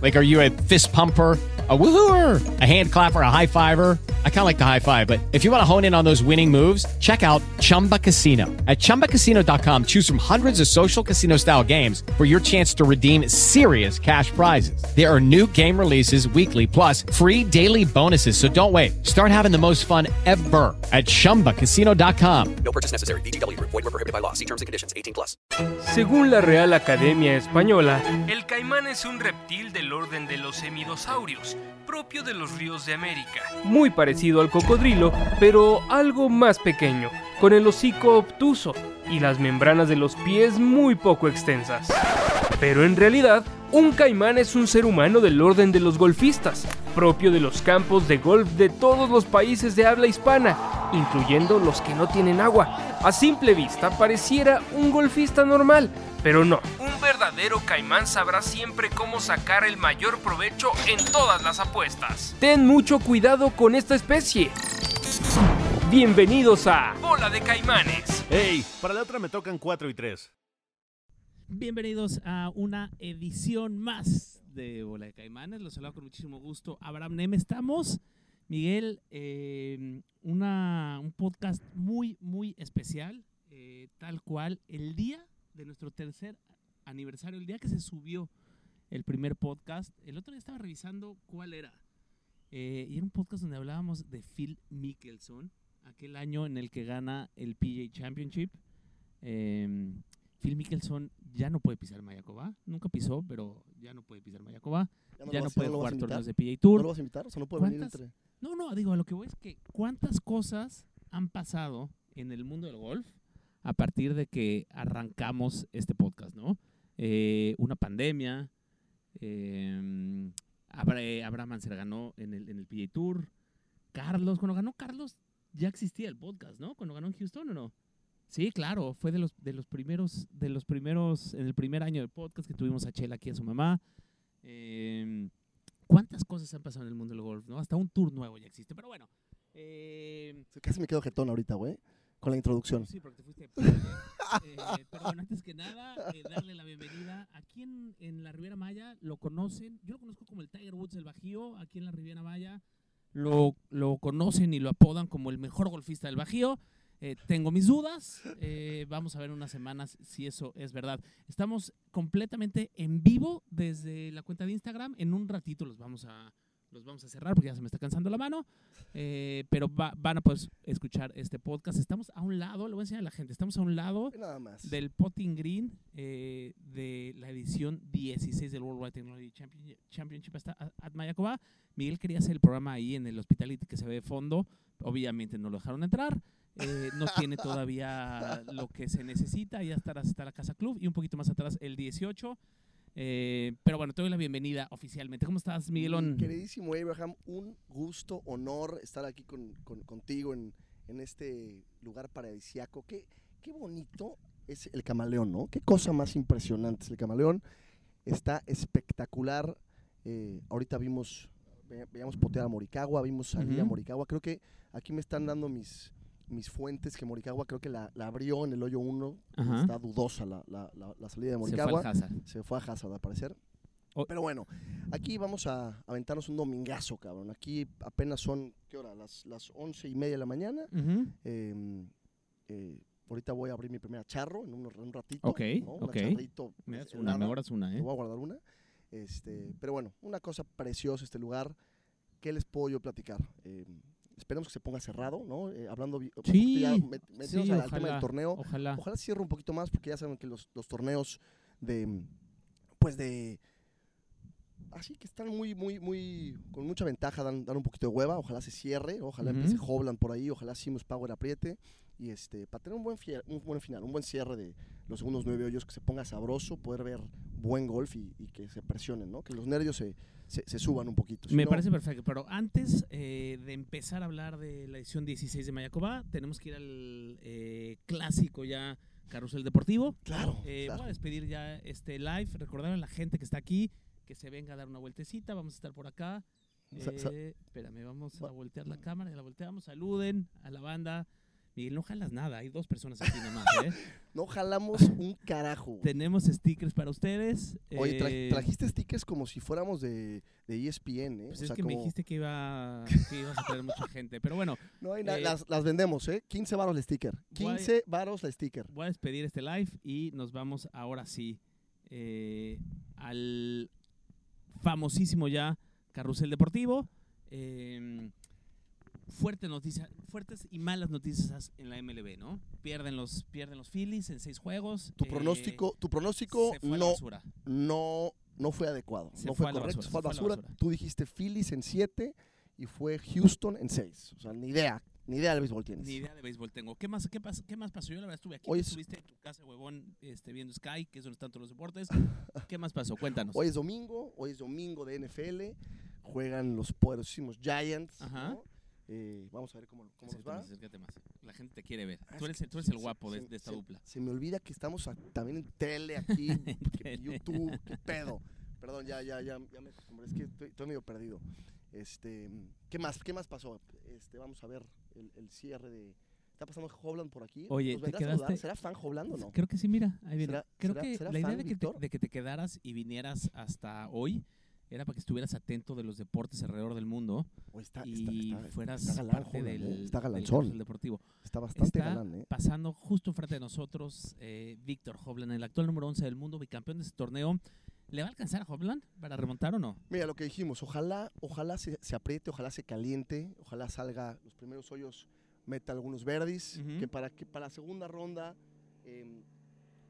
Like, are you a fist pumper? A woohooer, a hand clapper, a high fiver. I kind of like the high five, but if you want to hone in on those winning moves, check out Chumba Casino. At chumbacasino.com, choose from hundreds of social casino style games for your chance to redeem serious cash prizes. There are new game releases weekly, plus free daily bonuses. So don't wait. Start having the most fun ever at chumbacasino.com. No purchase necessary. VGW Group. Void were prohibited by law. See terms and conditions. 18 plus. Según la Real Academia Española, el caimán es un reptil del orden de los hemidosaurios, propio de los ríos de América. Muy parecido al cocodrilo, pero algo más pequeño, con el hocico obtuso y las membranas de los pies muy poco extensas. Pero en realidad, un caimán es un ser humano del orden de los golfistas, propio de los campos de golf de todos los países de habla hispana, incluyendo los que no tienen agua. A simple vista pareciera un golfista normal, pero no. Un verdadero caimán sabrá siempre cómo sacar el mayor provecho en todas las apuestas. Ten mucho cuidado con esta especie. Bienvenidos a Bola de Caimanes. Hey, para la otra me tocan 4 y 3. Bienvenidos a una edición más de Bola de Caimanes. Los saludo con muchísimo gusto. Abraham Nem, estamos. Miguel, eh, una, un podcast muy, muy especial, eh, tal cual el día de nuestro tercer aniversario, el día que se subió el primer podcast. El otro día estaba revisando cuál era. Eh, y era un podcast donde hablábamos de Phil Mickelson, aquel año en el que gana el PGA Championship. Eh, Phil Mickelson ya no puede pisar Mayakoba. Nunca pisó, pero ya no puede pisar Mayakoba. ¿Ya no, Ya no puede vas jugar torneos de PGA ¿No Tour. lo vas a invitar? O sea, no puede venir ¿Cuántas? entre... No, no, digo, a lo que voy es que cuántas cosas han pasado en el mundo del golf a partir de que arrancamos este podcast, ¿no? Eh, una pandemia, eh, Abra- Abraham Anser ganó en el, en el PGA Tour, Carlos, cuando ganó Carlos ya existía el podcast, ¿no? Cuando ganó en Houston o no. Sí, claro, fue de los, de los primeros, de los primeros, en el primer año del podcast que tuvimos a Chela aquí a su mamá. Eh, ¿Cuántas cosas han pasado en el mundo del golf, no? Hasta un tour nuevo ya existe, pero bueno. eh, Casi me quedo jetón ahorita, güey, con la introducción. Sí, porque te fuiste. eh, bueno, antes que nada, eh, darle la bienvenida. Aquí en, en la Riviera Maya lo conocen. Yo lo conozco como el Tiger Woods del Bajío. Aquí en la Riviera Maya lo, lo conocen y lo apodan como el mejor golfista del Bajío. Eh, tengo mis dudas. eh, vamos a ver unas semanas si eso es verdad. Estamos completamente en vivo desde la cuenta de Instagram. En un ratito los vamos a, los vamos a cerrar porque ya se me está cansando la mano. Eh, pero va- van a poder escuchar este podcast. Estamos a un lado, lo voy a enseñar a la gente. Estamos a un lado Ve Nada más. del Potting Green eh, de la edición 16 del World Wide Technology Champion- Championship hasta at. Miguel quería hacer el programa ahí en el Hospitality que se ve de fondo. Obviamente no lo dejaron entrar. Eh, no tiene todavía lo que se necesita. Ya estará hasta la Casa Club y un poquito más atrás el 18. Eh, pero bueno, te doy la bienvenida oficialmente. ¿Cómo estás, Miguelón? Mi Queridísimo Abraham, un gusto, honor estar aquí con, con- contigo en, en este lugar paradisiaco. Qué, qué bonito es el camaleón, ¿no? Qué cosa más impresionante es el camaleón. Está espectacular. Eh, ahorita vimos, ve- veíamos potear a Moricagua, vimos salir a. Moricagua. Creo que aquí me están dando mis, mis fuentes que Moricagua creo que la, la abrió en el hoyo 1. Ajá. Está dudosa la, la- la- la salida de Se fue Moricagua Hazard. se fue a Hazard al parecer. O- Pero bueno, aquí vamos a aventarnos un domingazo, cabrón. Aquí apenas son, ¿qué hora? Las, las once y media de la mañana. Ujú. Eh, eh, ahorita voy a abrir mi primera charro en un, en un ratito. Ok, ¿no? Una ok. charrito, Me das una, me guardas una, Me ¿eh? voy a guardar una. Este, pero bueno, una cosa preciosa este lugar. ¿Qué les puedo yo platicar? Eh, esperemos que se ponga cerrado, ¿no? Eh, hablando Sí, ya, met- metiéndonos sí, al, tema del torneo. Ojalá. Ojalá cierre un poquito más porque ya saben que los, los torneos de pues de así que están muy muy muy con mucha ventaja dan, dan un poquito de hueva, ojalá se cierre, ojalá Ujú. empiece Hobland por ahí, ojalá Simus Power apriete y este, para tener un buen, fie- un buen final, un buen cierre de los segundos nueve hoyos, que se ponga sabroso, poder ver buen golf y, y que se presionen, ¿no? Que los nervios se, se, se suban un poquito. Si Me no- parece perfecto, pero antes eh, de empezar a hablar de la edición 16 de Mayacoba, tenemos que ir al eh, clásico ya Carrusel Deportivo. Claro, Eh, claro. Voy a despedir ya este live, recordar a la gente que está aquí que se venga a dar una vueltecita, vamos a estar por acá. Eh, espérame, vamos a voltear la cámara, ya la volteamos, saluden a la banda. Miguel, no jalas nada, hay dos personas aquí nomás, ¿eh? No jalamos un carajo. güey. Tenemos stickers para ustedes. Oye, tra- eh, trajiste stickers como si fuéramos de, de ESPN, ¿eh? Pues O es sea, que me como- dijiste que, iba, que ibas a traer mucha gente. Pero bueno, No hay na- eh, las, las vendemos, ¿eh? 15 varos la sticker. Guay. 15 varos la sticker. voy a despedir este live y nos vamos ahora sí eh, al famosísimo ya Carrusel Deportivo. Eh, fuerte noticia, fuertes y malas noticias en la MLB, ¿no? Pierden los, pierden los Phillies en seis juegos. Tu eh, pronóstico, tu pronóstico no, no, no fue adecuado. Se no fue correcto, basura, se fue a basura. basura. Tú dijiste Phillies en 7 y fue Houston en 6. O sea, ni idea, ni idea del béisbol tienes. Ni idea de béisbol tengo. ¿Qué más, qué, pas- qué más pasó? Yo la verdad estuve aquí. Hoy es- estuviste en tu casa, huevón, este, viendo Sky, que es donde están todos los deportes. ¿Qué más pasó? Cuéntanos. Hoy es domingo, hoy es domingo de NFL. Juegan los poderosísimos Giants. Ajá. ¿no? Eh, vamos a ver cómo, cómo nos va. más, acércate más. La gente te quiere ver. Ah, Tú es eres, tú eres el se- guapo de, se- de esta se- dupla. Se me olvida que estamos a- también en tele aquí, que tele. YouTube, qué pedo. Perdón, ya, ya, ya, ya me es que estoy, estoy medio perdido. Este, ¿qué más, qué más pasó? Este, vamos a ver el, el cierre de. ¿Está pasando Hobland por aquí? Oye, ¿Nos te quedaste- ¿Será fan Hobland o no? Creo que sí, mira, ahí viene. ¿Será- Creo será- que será la idea de que, te, de que te quedaras y vinieras hasta hoy era para que estuvieras atento de los deportes alrededor del mundo O está, y está, está, está- fueras galán, parte del, ¿eh? Está deportivo. Está bastante galán, ¿eh? pasando justo enfrente de nosotros eh, Víctor Hovland, el actual número 11 del mundo, bicampeón de este torneo. ¿Le va a alcanzar a Hovland para remontar o no? Mira lo que dijimos, ojalá, ojalá se, se apriete, ojalá se caliente, ojalá salga los primeros hoyos, meta algunos verdis, que para que para la segunda ronda eh,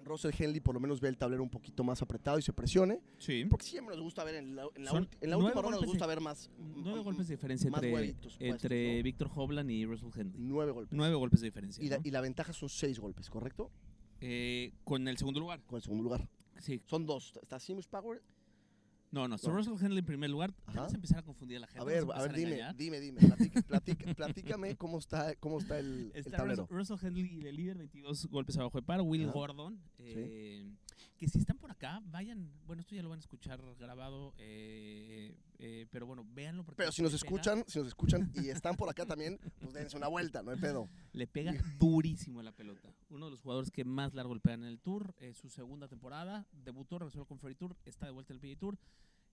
Russell Henley por lo menos ve el tablero un poquito más apretado y se presione, Sí. porque siempre nos gusta ver en la, en la Son ulti- en la nueve última ronda nos gusta de- ver más Nueve golpes de diferencia más entre, huevitos puestos, entre ¿no? Víctor Hovland y Russell Henley. nueve golpes. Nueve golpes de diferencia. y, la, y la ventaja son seis golpes, ¿correcto? Eh, con el segundo lugar. Con el segundo lugar. Sí. Son dos. Está Simus Power. No, no, No. Russell Henley en primer lugar. Ajá. vas a empezar a confundir a la gente. A ver, a ver, dime, dime, dime. Platica- platica- platícame cómo está, cómo está el, el tablero. Russell, Henley de líder, 22 golpes abajo de par. Will Ajá. Gordon, eh, que si están por acá, vayan. Bueno, esto ya lo van a escuchar grabado, eh, eh, pero bueno, véanlo. Porque Pero si nos pega- escuchan, si nos escuchan y están por acá también, pues dense una vuelta, no hay pedo. Le pega durísimo la pelota. Uno de los jugadores que más largo le pegan en el Tour. eh, su segunda temporada. Debutó, regresó con Ferry Tour. Está de vuelta en el PGA Tour.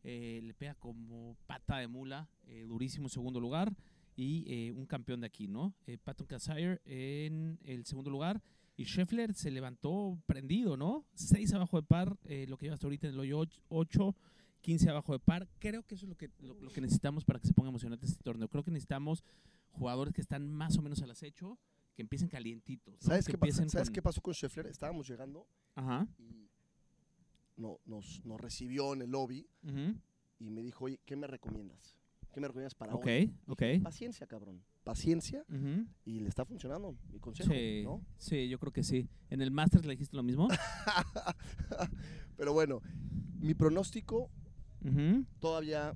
eh, le pega como pata de mula. eh, durísimo en segundo lugar. Y eh, un campeón de aquí, ¿no? Patton Kazire en el segundo lugar. Y Scheffler se levantó prendido, ¿no? Seis abajo de par. eh, lo que lleva hasta ahorita en el hoyo 8. 15 abajo de par. Creo que eso es lo que, lo, lo que necesitamos para que se ponga emocionante este torneo. Creo que necesitamos jugadores que están más o menos al acecho, que empiecen calientitos. ¿no? ¿Sabes, que qué, pasa- empiecen ¿sabes con- qué pasó con Scheffler? Estábamos llegando Ajá. y no, nos, nos recibió en el lobby y me dijo, oye, ¿qué me recomiendas? ¿Qué me recomiendas para Ok, hoy? ok. Dije, Paciencia, cabrón. Paciencia y le está funcionando mi consejo, Sí, ¿no? sí, yo creo que sí. ¿En el Masters le dijiste lo mismo? Pero bueno, mi pronóstico todavía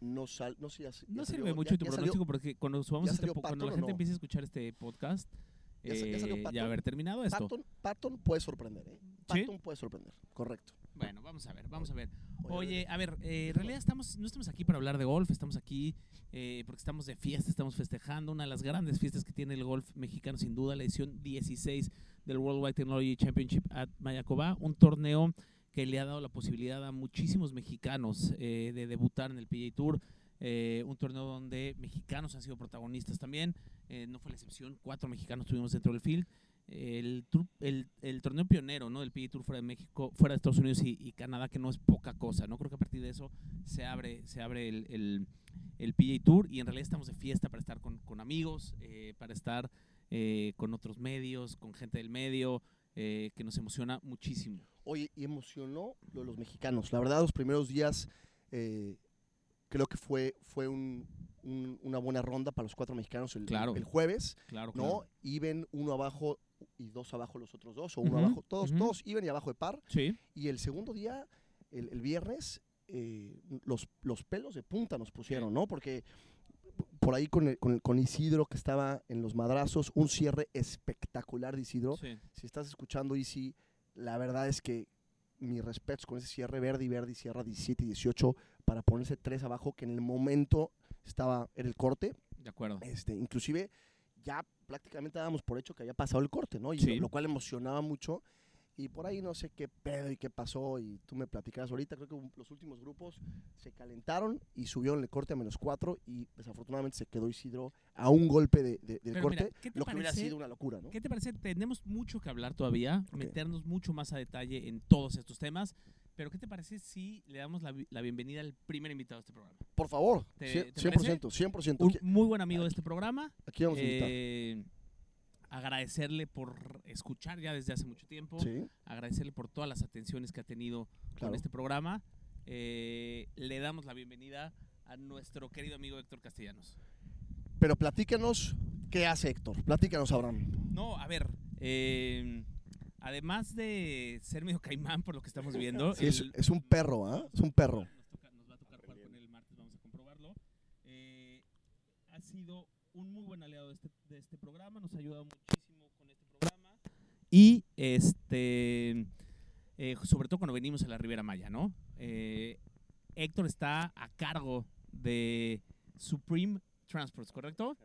no sal, no sé, ya, ya No salió- sirve mucho ya- tu salió- pronóstico porque cuando subamos este cuando la gente no? empiece a escuchar este podcast, ya salió eh, Patton. haber terminado esto. Patton, Patton puede sorprender, ¿eh? ¿Sí? Patton puede sorprender, correcto. Bueno, vamos a ver, vamos a ver. Oye, a ver, eh, en realidad estamos, no estamos aquí para hablar de golf, estamos aquí eh, porque estamos de fiesta, estamos festejando una de las grandes fiestas que tiene el golf mexicano, sin duda, la edición 16 del Worldwide Technology Championship at Mayacoba, un torneo que le ha dado la posibilidad a muchísimos mexicanos eh, de debutar en el PGA Tour, eh, un torneo donde mexicanos han sido protagonistas también, eh, no fue la excepción, cuatro mexicanos tuvimos dentro del field, el, tour- el, el torneo pionero ¿no? del PGA Tour fuera de México, fuera de Estados Unidos y, y Canadá, que no es poca cosa, ¿no? Creo que a partir de eso se abre, se abre el, el, el PGA Tour y en realidad estamos de fiesta para estar con, con amigos, eh, para estar eh, con otros medios, con gente del medio, eh, que nos emociona muchísimo. Oye, y emocionó lo de los mexicanos. La verdad, los primeros días eh, creo que fue, fue un, un- una buena ronda para los cuatro mexicanos el, Claro. el jueves, Claro, ¿no? claro. Iben uno abajo y dos abajo los otros dos, o uno abajo, todos, ujú. todos iban y abajo de par. Sí. Y el segundo día, el, el viernes, eh, los, los pelos de punta nos pusieron, ¿no? Porque por ahí con, el- con, el- con Isidro que estaba en los madrazos, un cierre espectacular de Isidro. sí. Si estás escuchando Isi, la verdad es que mis respetos con ese cierre Verdi, Verdi cierra 17 y 18 para ponerse tres abajo, que en el momento estaba en el corte. De acuerdo. Este, inclusive ya prácticamente dábamos por hecho que había pasado el corte, ¿no? Y Sí. lo, lo cual emocionaba mucho. Y por ahí no sé qué pedo y qué pasó y tú me platicarás ahorita. Creo que los últimos grupos se calentaron y subieron el corte a menos cuatro y desafortunadamente se quedó Isidro a un golpe de- de- del Pero corte, mira, ¿qué te lo que hubiera parece? sido una locura, ¿no? ¿Qué te parece? Tenemos mucho que hablar todavía, Ok. meternos mucho más a detalle en todos estos temas. Pero ¿qué te parece si le damos la, la bienvenida al primer invitado de este programa? Por favor, ¿Te- cien- te 100%, 100%. Un Aquí, muy buen amigo de este programa. aquí vamos a invitar. Eh, agradecerle por escuchar ya desde hace mucho tiempo. Sí, Agradecerle por todas las atenciones que ha tenido claro. con este programa. Eh, le damos la bienvenida a nuestro querido amigo Héctor Castellanos. Pero platícanos qué hace Héctor. Platícanos, Abraham. No, a ver, eh, además de ser medio caimán por lo que estamos viendo, Sí, es, el- es un perro, ¿ah? Es un perro. Nos, toca- nos va a tocar jugar con él el martes, vamos a comprobarlo. Eh, ha sido un muy buen aliado de este, de este programa, nos ha ayudado muchísimo con este programa. Y este, eh, sobre todo cuando venimos a la Riviera Maya, ¿no? Eh, Héctor está a cargo de Supreme Transports, ¿correcto?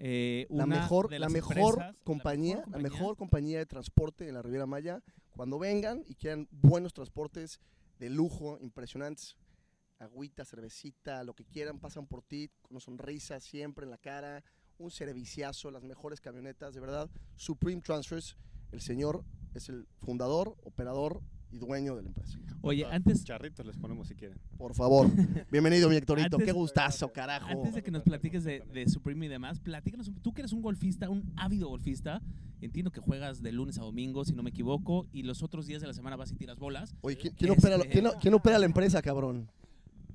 Eh, La mejor, de la mejor empresas- compañía, la compañía. mejor compañía de transporte en la Riviera Maya. Cuando vengan y quieran buenos transportes de lujo, impresionantes, agüita, cervecita, lo que quieran, pasan por ti con una sonrisa siempre en la cara, un serviciazo, las mejores camionetas, de verdad. Supreme Transfers, el señor es el fundador, operador y dueño de la empresa. Oye, Ah, antes, Charritos les ponemos si quieren. Por favor, bienvenido mi Héctorito, Antes- qué gustazo, carajo. Antes de que nos platiques de, de Supreme y demás, platícanos, tú que eres un golfista, un ávido golfista, entiendo que juegas de lunes a domingo, si no me equivoco, y los otros días de la semana vas y tiras bolas. Oye, ¿quién, quién opera, Este- quién, quién opera la empresa, cabrón?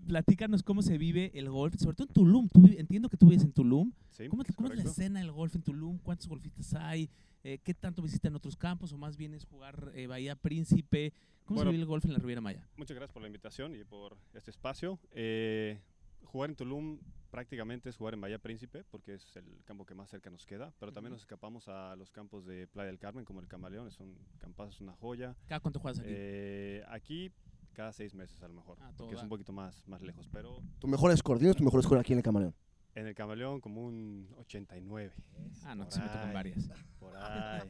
Platícanos cómo se vive el golf, sobre todo en Tulum. Tú entiendo que tú vives en Tulum. Sí, ¿Cómo, es cómo es la escena del golf en Tulum? ¿Cuántos golfistas hay? Eh, ¿Qué tanto visitan otros campos? ¿O más bien es jugar eh, Bahía Príncipe? ¿Cómo Bueno, se vive el golf en la Riviera Maya? Muchas gracias por la invitación y por este espacio. Eh, jugar en Tulum prácticamente es jugar en Bahía Príncipe porque es el campo que más cerca nos queda, pero también nos escapamos a los campos de Playa del Carmen como el Camaleón, es un campazo, es una joya. ¿Cada cuánto juegas aquí? Eh, aquí cada seis meses a lo mejor, Ah, es un poquito más, más lejos, pero Tu mejor score, dinos tu mejor score aquí en el Camaleón. En el Camaleón como un 89. ah, no, sí me tocan varias. Por ahí.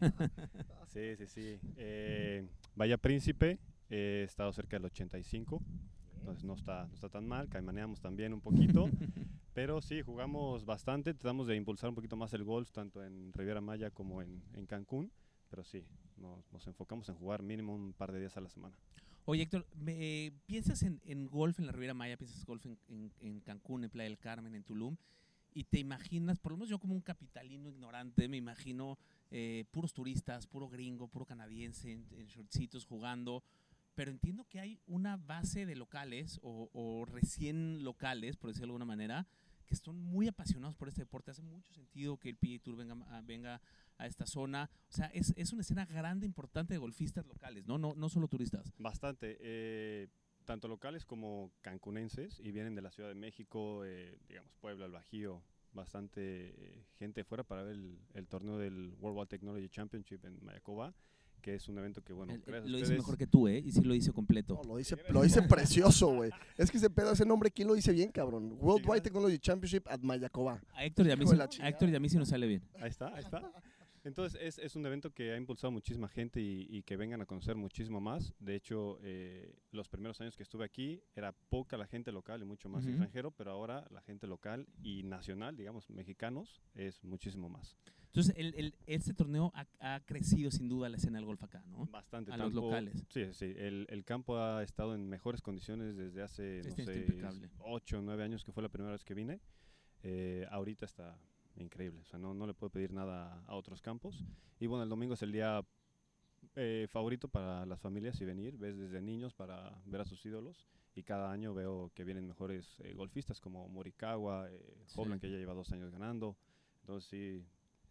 Sí, sí, sí. Eh, Bahía Príncipe, eh, he estado cerca del 85. Entonces no está, no está tan mal. Caimaneamos también un poquito. pero sí, jugamos bastante. Tratamos de impulsar un poquito más el golf, tanto en Riviera Maya como en, en Cancún. Pero sí, nos, nos enfocamos en jugar mínimo un par de días a la semana. Oye, Héctor, me- ¿piensas en, en golf en la Riviera Maya? ¿Piensas golf en, en- en Cancún, en Playa del Carmen, en Tulum? Y te imaginas, por lo menos yo como un capitalino ignorante, me imagino eh, puros turistas, puro gringo, puro canadiense, en, en shortcitos jugando. Pero entiendo que hay una base de locales o, o recién locales, por decirlo de alguna manera, que son muy apasionados por este deporte. Hace mucho sentido que el PGA Tour venga, a- venga a esta zona. O sea, es, es una escena grande, importante de golfistas locales, ¿no? No, no solo turistas. Bastante. eh, tanto locales como cancunenses y vienen de la Ciudad de México, eh, digamos, Puebla, el bastante eh, gente fuera para ver el, torneo del World Wide Technology Championship en Mayacoba, que es un evento que, bueno, El- lo dice ustedes- mejor que tú, ¿eh? Y sí lo dice completo. No, lo dice, lo dice precioso, güey. Es que ese pedo, ese nombre, ¿quién lo dice bien, cabrón? Worldwide Technology Championship at Mayacoba. A Héctor y a mí, a Héctor y a mí sí nos sale bien. Ahí está, ahí está. Entonces es, es un evento que ha impulsado muchísima gente y, y que vengan a conocer muchísimo más. De hecho, eh, los primeros años que estuve aquí era poca la gente local y mucho más extranjero, pero ahora la gente local y nacional, digamos, mexicanos, es muchísimo más. Entonces, el, el- este torneo ha, ha crecido sin duda la escena del golf acá, ¿no? Bastante. A los locales. Sí, sí. El, el campo ha estado en mejores condiciones desde hace, no Este está sé, impecable. 8 o 9 años que fue la primera vez que vine. Eh, ahorita está increíble. O sea, no, no le puedo pedir nada a otros campos. Y bueno, el domingo es el día eh, favorito para las familias y venir. Ves desde niños para ver a sus ídolos. Y cada año veo que vienen mejores eh, golfistas como Morikawa, eh, Sí. Que ya lleva dos años ganando. Entonces sí,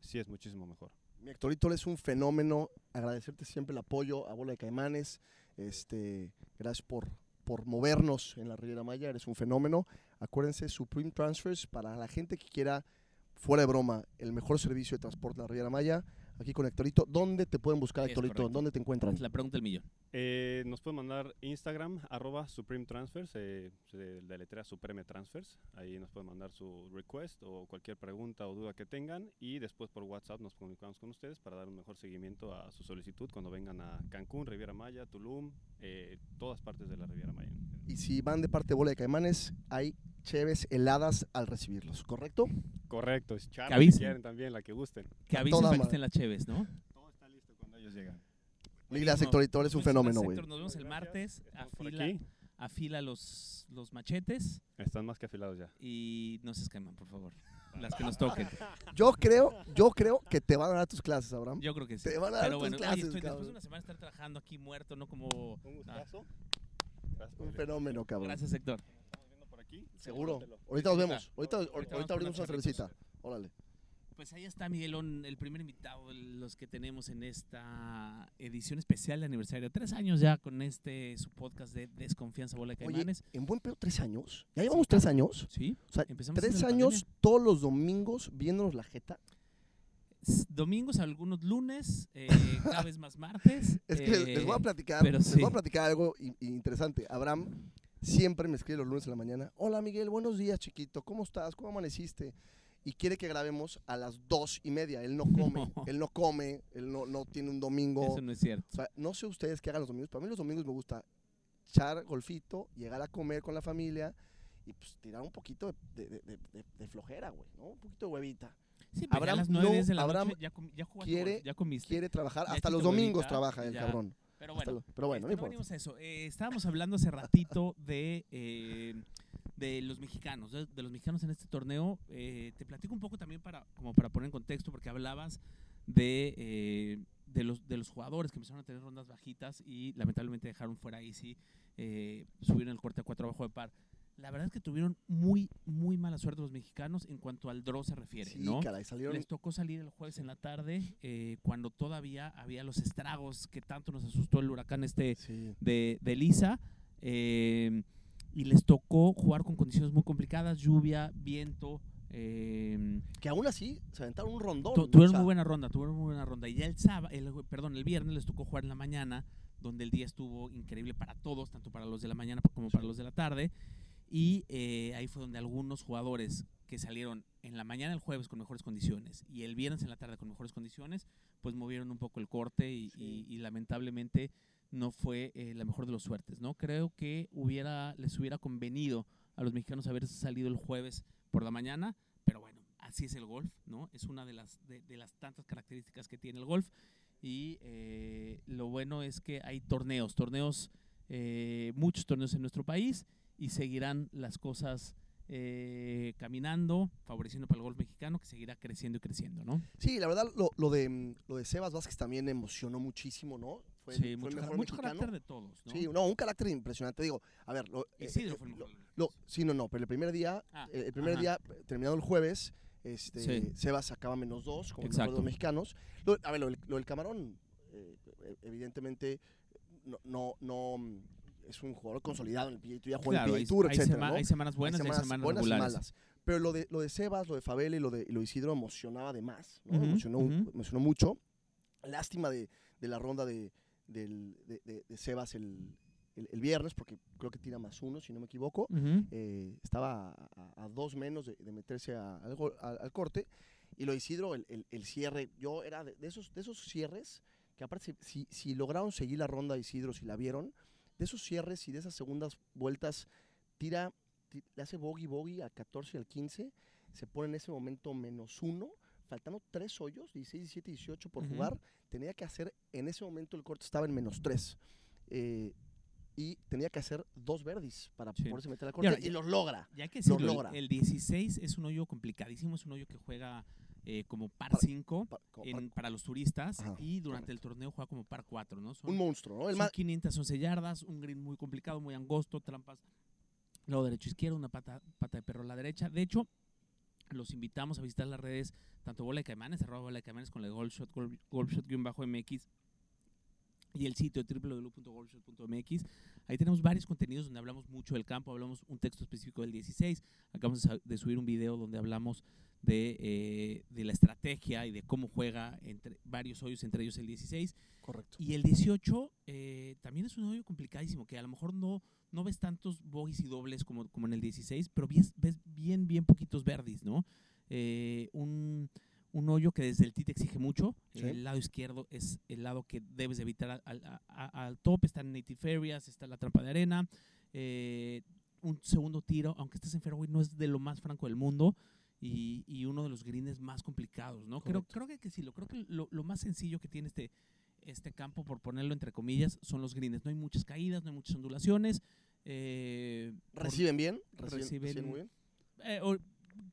sí es muchísimo mejor. Mi Héctorito, eres un fenómeno. Agradecerte siempre el apoyo a Bola de Caimanes. Este, gracias por, por movernos en la Riviera Maya. Eres un fenómeno. Acuérdense, Supreme Transfers para la gente que quiera, fuera de broma, el mejor servicio de transporte en la Riviera Maya. Aquí con Héctorito. ¿Dónde te pueden buscar, Es Héctorito? ¿Dónde te encuentran? Es la pregunta del millón. Eh, nos pueden mandar Instagram, arroba Supreme Transfers, eh, se deletrea Supreme Transfers. Ahí nos pueden mandar su request o cualquier pregunta o duda que tengan. Y después por WhatsApp nos comunicamos con ustedes para dar un mejor seguimiento a su solicitud cuando vengan a Cancún, Riviera Maya, Tulum, eh, todas partes de la Riviera Maya. Y si van de parte de Bola de Caimanes, hay cheves heladas al recibirlos, ¿correcto? Correcto, es charla Que si avisen. quieren también, la que gusten. Que A avisen toda para que estén las cheves, ¿no? Todo está listo cuando ellos llegan. Mil gracias, Buenísimo. Héctorito. Eres un fenómeno, güey. Nos vemos el martes. Afila, afila los, los machetes Están más que afilados ya. y no se esqueman, por favor. Las que nos toquen. Yo creo, yo creo que te van a dar tus clases, Abraham. Yo creo que sí. Te van a dar Pero tus bueno, oye, clases, estoy cabrón. después de una semana de estar trabajando aquí muerto, no como... Un Ah, gustazo. Un fenómeno, cabrón. gracias, Héctor. Estamos viendo por aquí. Seguro. Ahorita nos vemos. Ahorita, Ahorita abrimos una cervecita. Órale. Pues ahí está Miguelón, el primer invitado de los que tenemos en esta edición especial de aniversario. Tres años ya con este su podcast de Desconfianza Bola de Oye, Caimanes. en buen pedo, tres años. Ya llevamos tres años. Sí, O sea, empezamos tres años todos los domingos viéndonos la jeta. Domingos, algunos lunes, eh, cada vez más martes. Es que les, les voy a eh, platicar, les sí. voy a platicar algo interesante. Abraham siempre me escribe los lunes en la mañana. Hola Miguel, buenos días chiquito, ¿cómo estás? ¿Cómo amaneciste? Y quiere que grabemos a las dos y media. Él no come, No. él no come, él no, no tiene un domingo. Eso no es cierto. O sea, no sé ustedes qué hagan los domingos. Para mí los domingos me gusta echar golfito, llegar a comer con la familia y pues tirar un poquito de, de- de- flojera, güey, ¿no? Un poquito de huevita. Sí, pero ya a Abraham las 9 no-10 de la Abraham noche ya, com- ya jugaste quiere- ya comiste. Quiere trabajar, Ya hasta los domingos huevita, trabaja el ya. cabrón. Pero bueno, lo- pero bueno, no este, no venimos a eso. Eh, estábamos hablando hace ratito de, eh, de los mexicanos, de, de los mexicanos en este torneo. Eh, te platico un poco también para, como para poner en contexto, porque hablabas de, eh, de, los, de los jugadores que empezaron a tener rondas bajitas y lamentablemente dejaron fuera ahí sí, eh, subieron el corte a cuatro abajo de par. La verdad es que tuvieron muy, muy mala suerte los mexicanos en cuanto al draw se refiere, Sí, ¿no? caray, salieron Les tocó salir el jueves en la tarde, eh, cuando todavía había los estragos que tanto nos asustó el huracán este Sí. de, de Lisa. eh, y les tocó jugar con condiciones muy complicadas, lluvia, viento. eh, Que aún así se aventaron un rondón. tuvieron O sea, muy buena ronda, tuvieron muy buena ronda. Y ya el sábado, el, perdón, el viernes les tocó jugar en la mañana, donde el día estuvo increíble para todos, tanto para los de la mañana como para los de la tarde. Y eh, ahí fue donde algunos jugadores que salieron en la mañana el jueves con mejores condiciones y el viernes en la tarde con mejores condiciones, pues movieron un poco el corte y, y- y lamentablemente no fue eh, la mejor de las suertes, ¿no? Creo que hubiera, les hubiera convenido a los mexicanos haber salido el jueves por la mañana, pero bueno, así es el golf, ¿no? Es una de las, de, las tantas características que tiene el golf y eh, lo bueno es que hay torneos, torneos, eh, muchos torneos en nuestro país y seguirán las cosas eh, caminando, favoreciendo para el golf mexicano que seguirá creciendo y creciendo, ¿no? Sí, la verdad, lo, lo de, lo de Sebas Vázquez también emocionó muchísimo, ¿no? Fue, sí, fue mucho, el mejor mucho carácter de todos, ¿no? Sí, no, un carácter impresionante. Digo, a ver, lo, eh, Isidro eh, fue el mejor. lo- sí, no, no, pero el primer día, Ah, eh, el primer ajá. día, terminado el jueves, este, Sí. Sebas sacaba menos dos, como el mejor de Exacto. los mexicanos. Lo- a ver, lo, del- lo del camarón, eh, evidentemente, no, no, no, es un jugador consolidado en el PGA Tour, ya jugó Claro, en hay, el PGA Tour, hay etcétera, sema- ¿no? hay semanas buenas Hay semanas buenas y malas. Pero lo de, lo de Sebas, lo de Fabel y lo de, lo de Isidro emocionaba de más, emocionó, emocionó mucho. Lástima de, de la ronda de, del- de, de- de Sebas el, el- el viernes, porque creo que tira más uno, si no me equivoco. Eh, estaba a, a- a dos menos de, de meterse a- al, gol- al- al corte. Y lo de Isidro, el, el- cierre, yo era de, esos, de esos cierres, que aparte, si, si, lograron seguir la ronda de Isidro, si la vieron, de esos cierres y de esas segundas vueltas, tira, ti- le hace bogey bogey al 14 y al 15, se pone en ese momento menos uno, faltando tres hoyos, 16, 17, 18 por jugar, tenía que hacer, en ese momento el corte estaba en menos tres. eh, y tenía que hacer dos verdis para Sí. poderse meter al Y corte ahora, y, los logra. Ya que Lo decirlo, el- logra. el 16 es un hoyo complicadísimo, es un hoyo que juega eh, como par Par- 5 Pa- como en- par- para los turistas Ajá, y durante el torneo juega como par 4, ¿no? Son, un monstruo, ¿no? El son más, 511 yardas, un green muy complicado, muy angosto, trampas. Luego derecho izquierdo, una pata, pata de perro a la derecha. De hecho, los invitamos a visitar las redes, tanto Bola de Caimanes, arroba Bola de Caimanes con la de Golfshot, Golf- Golfshot-MX y el sitio www.golfshot.mx. Ahí tenemos varios contenidos donde hablamos mucho del campo, hablamos un texto específico del 16. Acabamos de subir un video donde hablamos de, eh, de la estrategia y de cómo juega entre varios hoyos, entre ellos el 16. correcto. Y el 18 eh, también es un hoyo complicadísimo, que a lo mejor no, no ves tantos bogies y dobles como, como en el 16, pero ves, ves bien, bien poquitos verdes, ¿no? Eh, un, un hoyo que desde el tee te exige mucho. Sí. El lado izquierdo es el lado que debes evitar al, al- al top. Están native areas, está la trampa de arena. eh, un segundo tiro, aunque estés en fairway, no es de lo más franco del mundo. Y, y uno de los greens más complicados, ¿no? Creo, Correcto. creo que, que sí, lo creo que lo, lo más sencillo que tiene este, este campo, por ponerlo entre comillas, son los greens. No hay muchas caídas, no hay muchas ondulaciones. eh, ¿Reciben bien? ¿Reciben, reciben- muy bien? eh,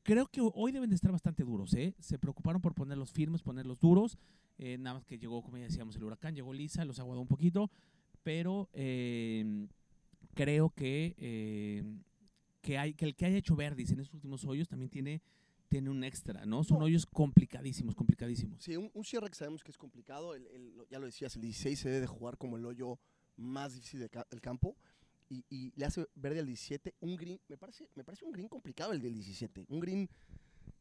creo que hoy deben de estar bastante duros, ¿eh? Se preocuparon por ponerlos firmes, ponerlos duros. eh, nada más que llegó, como ya decíamos, el huracán, llegó Lisa, los aguadó un poquito. Pero eh, creo que, eh, que, hay, que el que haya hecho Verdis en esos últimos hoyos también tiene, tiene un extra, ¿no? Son No. hoyos complicadísimos, complicadísimos. Sí, un, un cierre que sabemos que es complicado. el- el- lo- ya lo decías, el 16 se debe de jugar como el hoyo más difícil de ca- del campo. Y, y le hace verde al 17 un green. Me parece, me parece un green complicado el del 17. Un green,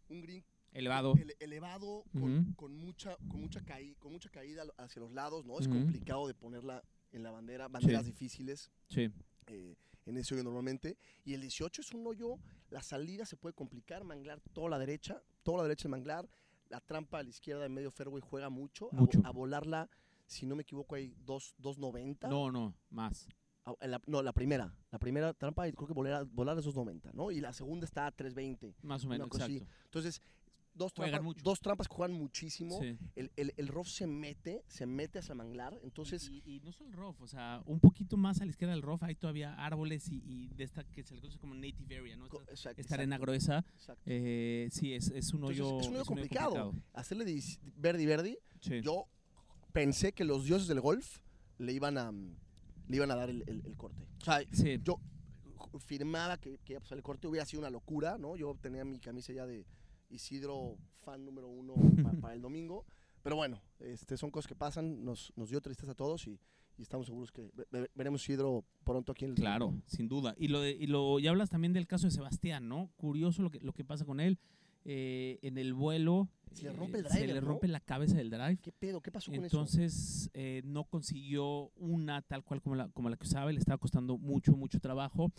un green Elevado. ele- elevado con, Ujú. con mucha, con, mucha caí- con mucha caída hacia los lados. ¿no? Es Ujú. complicado de ponerla en la bandera. Banderas difíciles Sí. eh, en ese hoyo normalmente. Y el 18 es un hoyo, la salida se puede complicar, manglar toda la derecha, toda la derecha el manglar, la trampa a la izquierda de medio fairway juega mucho, a Mucho. A, volarla, si no me equivoco, hay dos- 2.90. No, no, más. Ah, la- no, la primera, la primera trampa creo que volar, volar es 2.90, ¿no? Y la segunda está a 3.20. Más o menos, así. Entonces, dos trampas, mucho. dos trampas que juegan muchísimo. Sí. El, el, el rough se mete, se mete hacia el manglar, entonces... y, y no solo el rough, o sea, un poquito más a la izquierda del rough hay todavía árboles y, y de esta que se le conoce como native area, ¿no? Esta, exacto, esta arena exacto, gruesa, exacto. eh, sí, es, es un Entonces, hoyo es un hoyo complicado. Hacerle verdi verdi Sí. yo pensé que los dioses del golf le iban a, le iban a dar el, el- el corte. O sea, Sí. yo firmaba que, que pasar el corte, hubiera sido una locura, ¿no? Yo tenía mi camisa ya de Isidro, fan número uno pa- para, el domingo. Pero bueno, este, son cosas que pasan, nos, nos dio tristeza a todos y, y estamos seguros que ve- ve- veremos Isidro pronto aquí en el Claro, sin duda. Y lo de, y lo y hablas también del caso de Sebastián, ¿no? Curioso lo que lo que pasa con él eh, en el vuelo. Se le eh, rompe la cabeza del drive. ¿Qué pedo? ¿Qué pasó con eso? Entonces eh, no consiguió una tal cual como la, como la que usaba, le estaba costando mucho, mucho trabajo.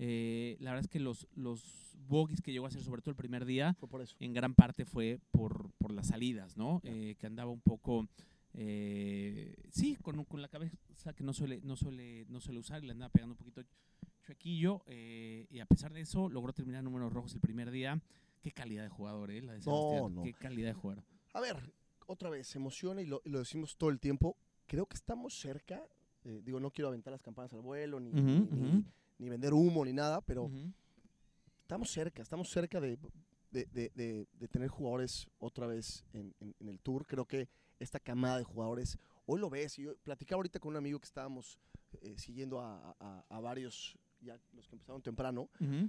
Eh, la verdad es que los, los bogies que llegó a hacer, sobre todo el primer día, Fue por eso. en gran parte fue por, por las salidas, ¿no? Eh, que andaba un poco, eh, sí, con, con la cabeza que no suele, no, suele, no suele usar y le andaba pegando un poquito chuequillo. y a pesar de eso, logró terminar en números rojos el primer día. Qué calidad de jugador, ¿eh? La de No, Sebastián. no. Qué calidad de jugador. A ver, otra vez, se emociona y lo, y lo decimos todo el tiempo. Creo que estamos cerca. eh, digo, no quiero aventar las campanas al vuelo, ni, vender humo, ni nada, pero estamos cerca, estamos cerca de, de- de- de- de tener jugadores otra vez en, en- en el tour. Creo que esta camada de jugadores, hoy lo ves, y yo platicaba ahorita con un amigo que estábamos eh, siguiendo a, a- a varios, ya los que empezaron temprano. Ujú.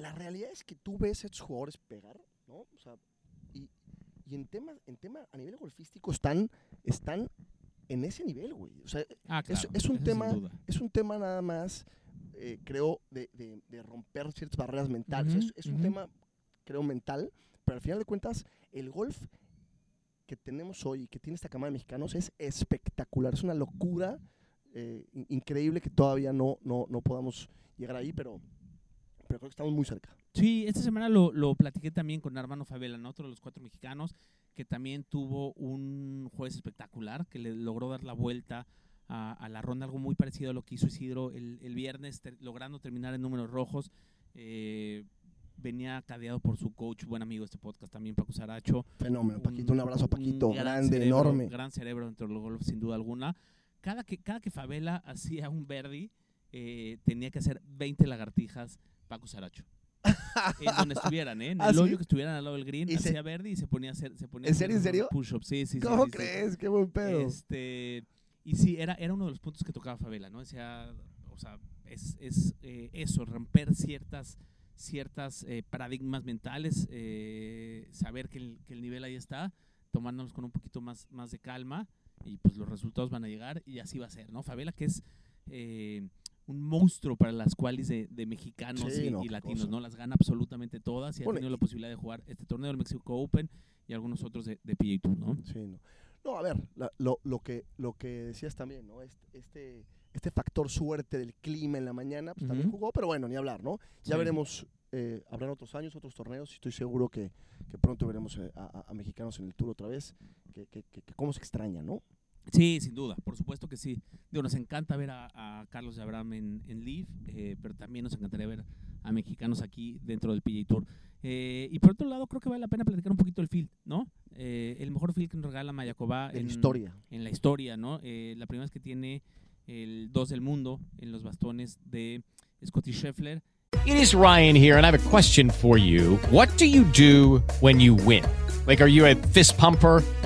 La realidad es que tú ves a estos jugadores pegar, ¿no? O sea, y, y en tema, en tema, a nivel golfístico están, están en ese nivel, güey. O sea, Ah, Es- claro. es un eso tema- es un tema nada más, eh, creo, de, de- de romper ciertas barreras mentales. Ujú, es, es un ujú. tema, creo, mental, pero al final de cuentas, el golf que tenemos hoy, que tiene esta camada de mexicanos, es espectacular. Es una locura eh, in- increíble que todavía no, no, no podamos llegar ahí, pero, pero creo que estamos muy cerca. Sí, esta semana lo, lo platiqué también con Armando Favela, ¿no? otro de los cuatro mexicanos, que también tuvo un jueves espectacular, que le logró dar la vuelta a, a la ronda, algo muy parecido a lo que hizo Isidro el, el viernes, ter- logrando terminar en números rojos. Eh, venía cadeado por su coach, buen amigo de este podcast también, Paco Saracho. Fenómeno, Paquito. Un abrazo a Paquito, gran grande, cerebro, enorme. Gran cerebro dentro del golf, sin duda alguna. Cada que, cada que Favela hacía un verdi, eh, tenía que hacer 20 lagartijas Paco Saracho. en donde estuvieran, ¿eh? En ¿Ah, el sí? hoyo que estuvieran al lado del green, ¿Y se- hacía verde y se ponía a hacer. Se ponía ¿En serio, en serio? Push-ups, sí, sí, ¿Cómo sí, sí. crees? Qué buen pedo. Este, y sí, era, era uno de los puntos que tocaba Favela, ¿no? Decía, o sea, es, es eh, eso, romper ciertas, ciertas eh, paradigmas mentales, eh, saber que el, que el nivel ahí está, tomándonos con un poquito más, más de calma y pues los resultados van a llegar y así va a ser, ¿no? Favela que es eh, un monstruo para las cuales de, de mexicanos Sí, y, no, y qué latinos, cosa. ¿no? Las gana absolutamente todas y Bueno, ha tenido la posibilidad de jugar este torneo del Mexico Open y algunos otros de, de PGA Tour, ¿no? Sí, no. No, a ver, la- lo, lo, que, lo que decías también, ¿no? Este, este, este factor suerte del clima en la mañana, pues también jugó, pero bueno, ni hablar, ¿no? Ya Sí. veremos, eh, habrán otros años, otros torneos, y estoy seguro que, que pronto veremos eh, a, a- a mexicanos en el Tour otra vez, que, que, que- que cómo se extraña, ¿no? Sí, sin duda, por supuesto que sí. Digo, nos encanta ver a, a Carlos de Abraham en, en Leaf, eh, pero también nos encantaría ver a mexicanos aquí dentro del PGA Tour. Eh, y por otro lado, creo que vale la pena platicar un poquito el field, ¿no? Eh, el mejor field que nos regala Mayaková De la en, historia. en la historia, ¿no? Eh, la primera vez que tiene el 2 del mundo en los bastones de Scotty Scheffler. It is Ryan here, and I have a question for you. What do you do when you win? Like, are you a fist pumper?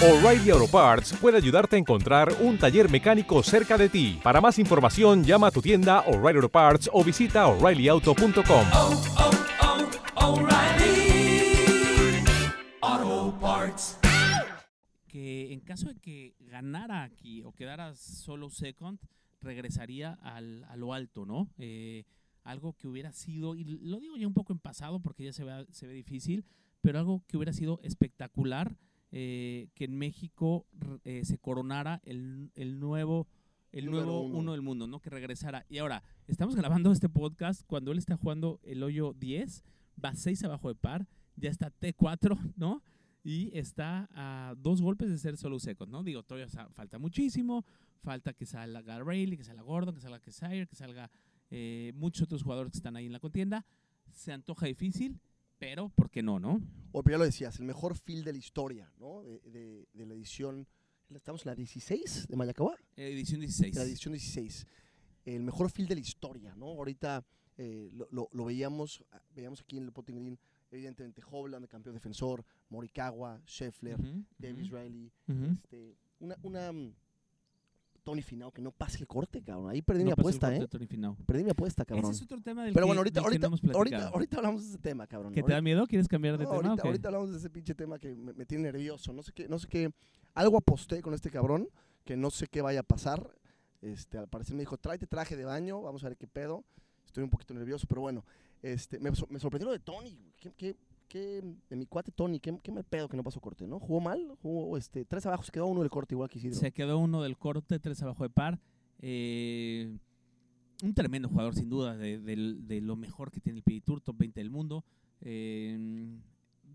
O'Reilly Auto Parts puede ayudarte a encontrar un taller mecánico cerca de ti. Para más información, llama a tu tienda O'Reilly Auto Parts o visita oreillyauto.com. que en caso de que ganara aquí o quedara solo second, regresaría al, a lo alto, ¿no? Eh, algo que hubiera sido, y lo digo ya un poco en pasado porque ya se ve, se ve difícil, pero algo que hubiera sido espectacular, eh, que en México eh, se coronara el, el nuevo el Número nuevo uno. uno. del mundo, ¿no? Que regresara. Y ahora, estamos grabando este podcast cuando él está jugando el hoyo 10, va 6 abajo de par, ya está T4, ¿no? y está a dos golpes de ser solo second, ¿no? Digo, todavía falta muchísimo, falta que salga Rayleigh, que salga Gordon, que salga Kesire, que salga eh, muchos otros jugadores que están ahí en la contienda. Se antoja difícil, pero ¿por qué no, no? O pero ya lo decías, el mejor field de la historia, ¿no? De, de- de la edición, estamos en la 16 de Mayacabá. Eh, edición 16. la edición 16. El mejor field de la historia, ¿no? Ahorita eh, lo, lo- lo veíamos, veíamos aquí en el Potting Green, evidentemente Hovland, campeón defensor, Morikawa, Scheffler, Ujú, Davis Riley, este, una, una Tony Finau que no pase el corte, cabrón. Ahí perdí mi No apuesta, ¿eh? Tony Finau. Perdí mi apuesta, Ese cabrón. es otro tema del Pero que, bueno, ahorita, ahorita, no ahorita, ahorita hablamos de ese tema, cabrón. ¿Que te da miedo? ¿Quieres cambiar de no, tema? ahorita, ahorita hablamos de ese pinche tema que me, me tiene nervioso. No sé qué, no sé qué. Algo aposté con este cabrón que no sé qué vaya a pasar. Este, al parecer me dijo, tráete traje de baño, vamos a ver qué pedo. Estoy un poquito nervioso, pero bueno. Este, me, me sorprendió lo de Tony. güey. ¿Qué, qué, qué- de mi cuate Tony, qué, qué mal pedo que no pasó corte, ¿no? Jugó mal, jugó este, tres abajo, se quedó uno del corte igual que Isidro. Se quedó uno del corte, tres abajo de par. Eh, un tremendo jugador, sin duda, de, de lo mejor que tiene el PGA Tour, top 20 del mundo. Eh,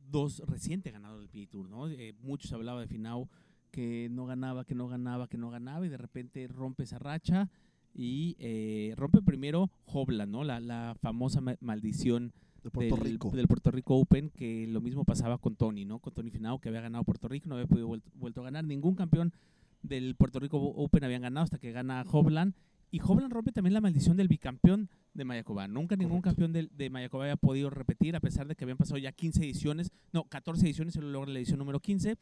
dos reciente ganador del Tour, ¿no? Eh, muchos hablaba de Finau que no ganaba, que no ganaba, que no ganaba, y de repente rompe esa racha y eh, rompe primero Hobla, ¿no? La, la famosa ma- maldición de Puerto del, Rico. del Puerto Rico Open, que lo mismo pasaba con Tony, ¿no? Con Tony Finau, que había ganado Puerto Rico, no había podido vuel- vuelto a ganar. Ningún campeón del Puerto Rico Open habían ganado hasta que gana Hovland. Y Hovland rompe también la maldición del bicampeón de Mayaková. Nunca ningún Correcto. campeón de, de Mayaková había podido repetir, a pesar de que habían pasado ya 15 ediciones, no, 14 ediciones, se lo logra la edición número 15.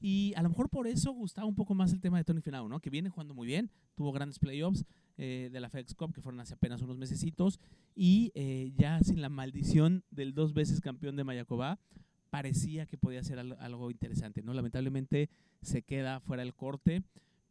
Y a lo mejor por eso gustaba un poco más el tema de Tony Finau, ¿no? Que viene jugando muy bien, tuvo grandes playoffs eh, de la FedEx Cup que fueron hace apenas unos mesecitos y eh, ya sin la maldición del dos veces campeón de Mayaková, parecía que podía ser al- algo interesante, ¿no? Lamentablemente se queda fuera del corte,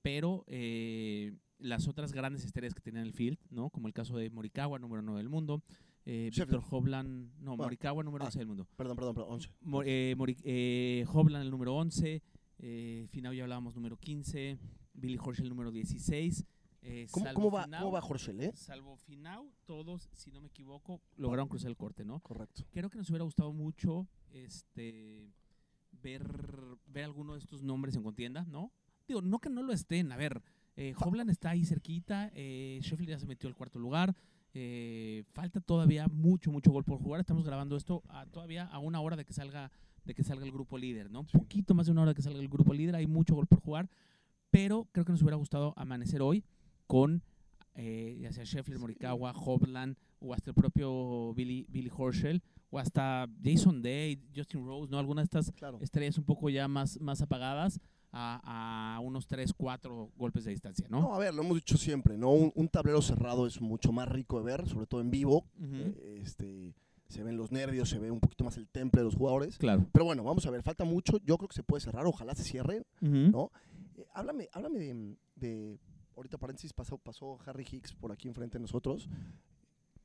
pero eh, las otras grandes estrellas que tenía en el field, ¿no? Como el caso de Morikawa, número 9 del mundo, eh. Víctor Hovland, no, Ah, Morikawa, número ah. 11 del mundo. Perdón, perdón, perdón, 11. Mo- eh, Mori- eh, Hovland el número 11, eh, Finau ya hablábamos número 15, Billy Horschel el número 16. eh, ¿Cómo, salvo cómo va, Finau- ¿Cómo va Horschel, eh? Salvo Finau, todos, si no me equivoco, lograron cruzar el corte, ¿no? Correcto. Creo que nos hubiera gustado mucho este ver, ver alguno de estos nombres en contienda, ¿no? Digo, no que no lo estén, a ver, eh, Hovland está ahí cerquita, eh, Sheffield ya se metió al cuarto lugar, eh, falta todavía mucho, mucho gol por jugar, estamos grabando esto a- todavía a una hora de que salga de que salga el grupo líder, ¿no? Un poquito más de una hora de que salga el grupo líder, hay mucho gol por jugar, pero creo que nos hubiera gustado amanecer hoy con eh, ya sea Sheffield, Morikawa, Hovland o hasta el propio Billy, Billy Horschel o hasta Jason Day, Justin Rose, ¿no? Algunas de estas Claro. estrellas un poco ya más, más apagadas a, a unos 3, 4 golpes de distancia, ¿no? No, a ver, lo hemos dicho siempre, ¿no? Un, un tablero cerrado es mucho más rico de ver, sobre todo en vivo. Eh, este, se ven los nervios, se ve un poquito más el temple de los jugadores. Claro. Pero bueno, vamos a ver, falta mucho. Yo creo que se puede cerrar, ojalá se cierre. ¿no? Eh, háblame háblame de, de- ahorita paréntesis, pasó, pasó Harry Hicks por aquí enfrente de nosotros.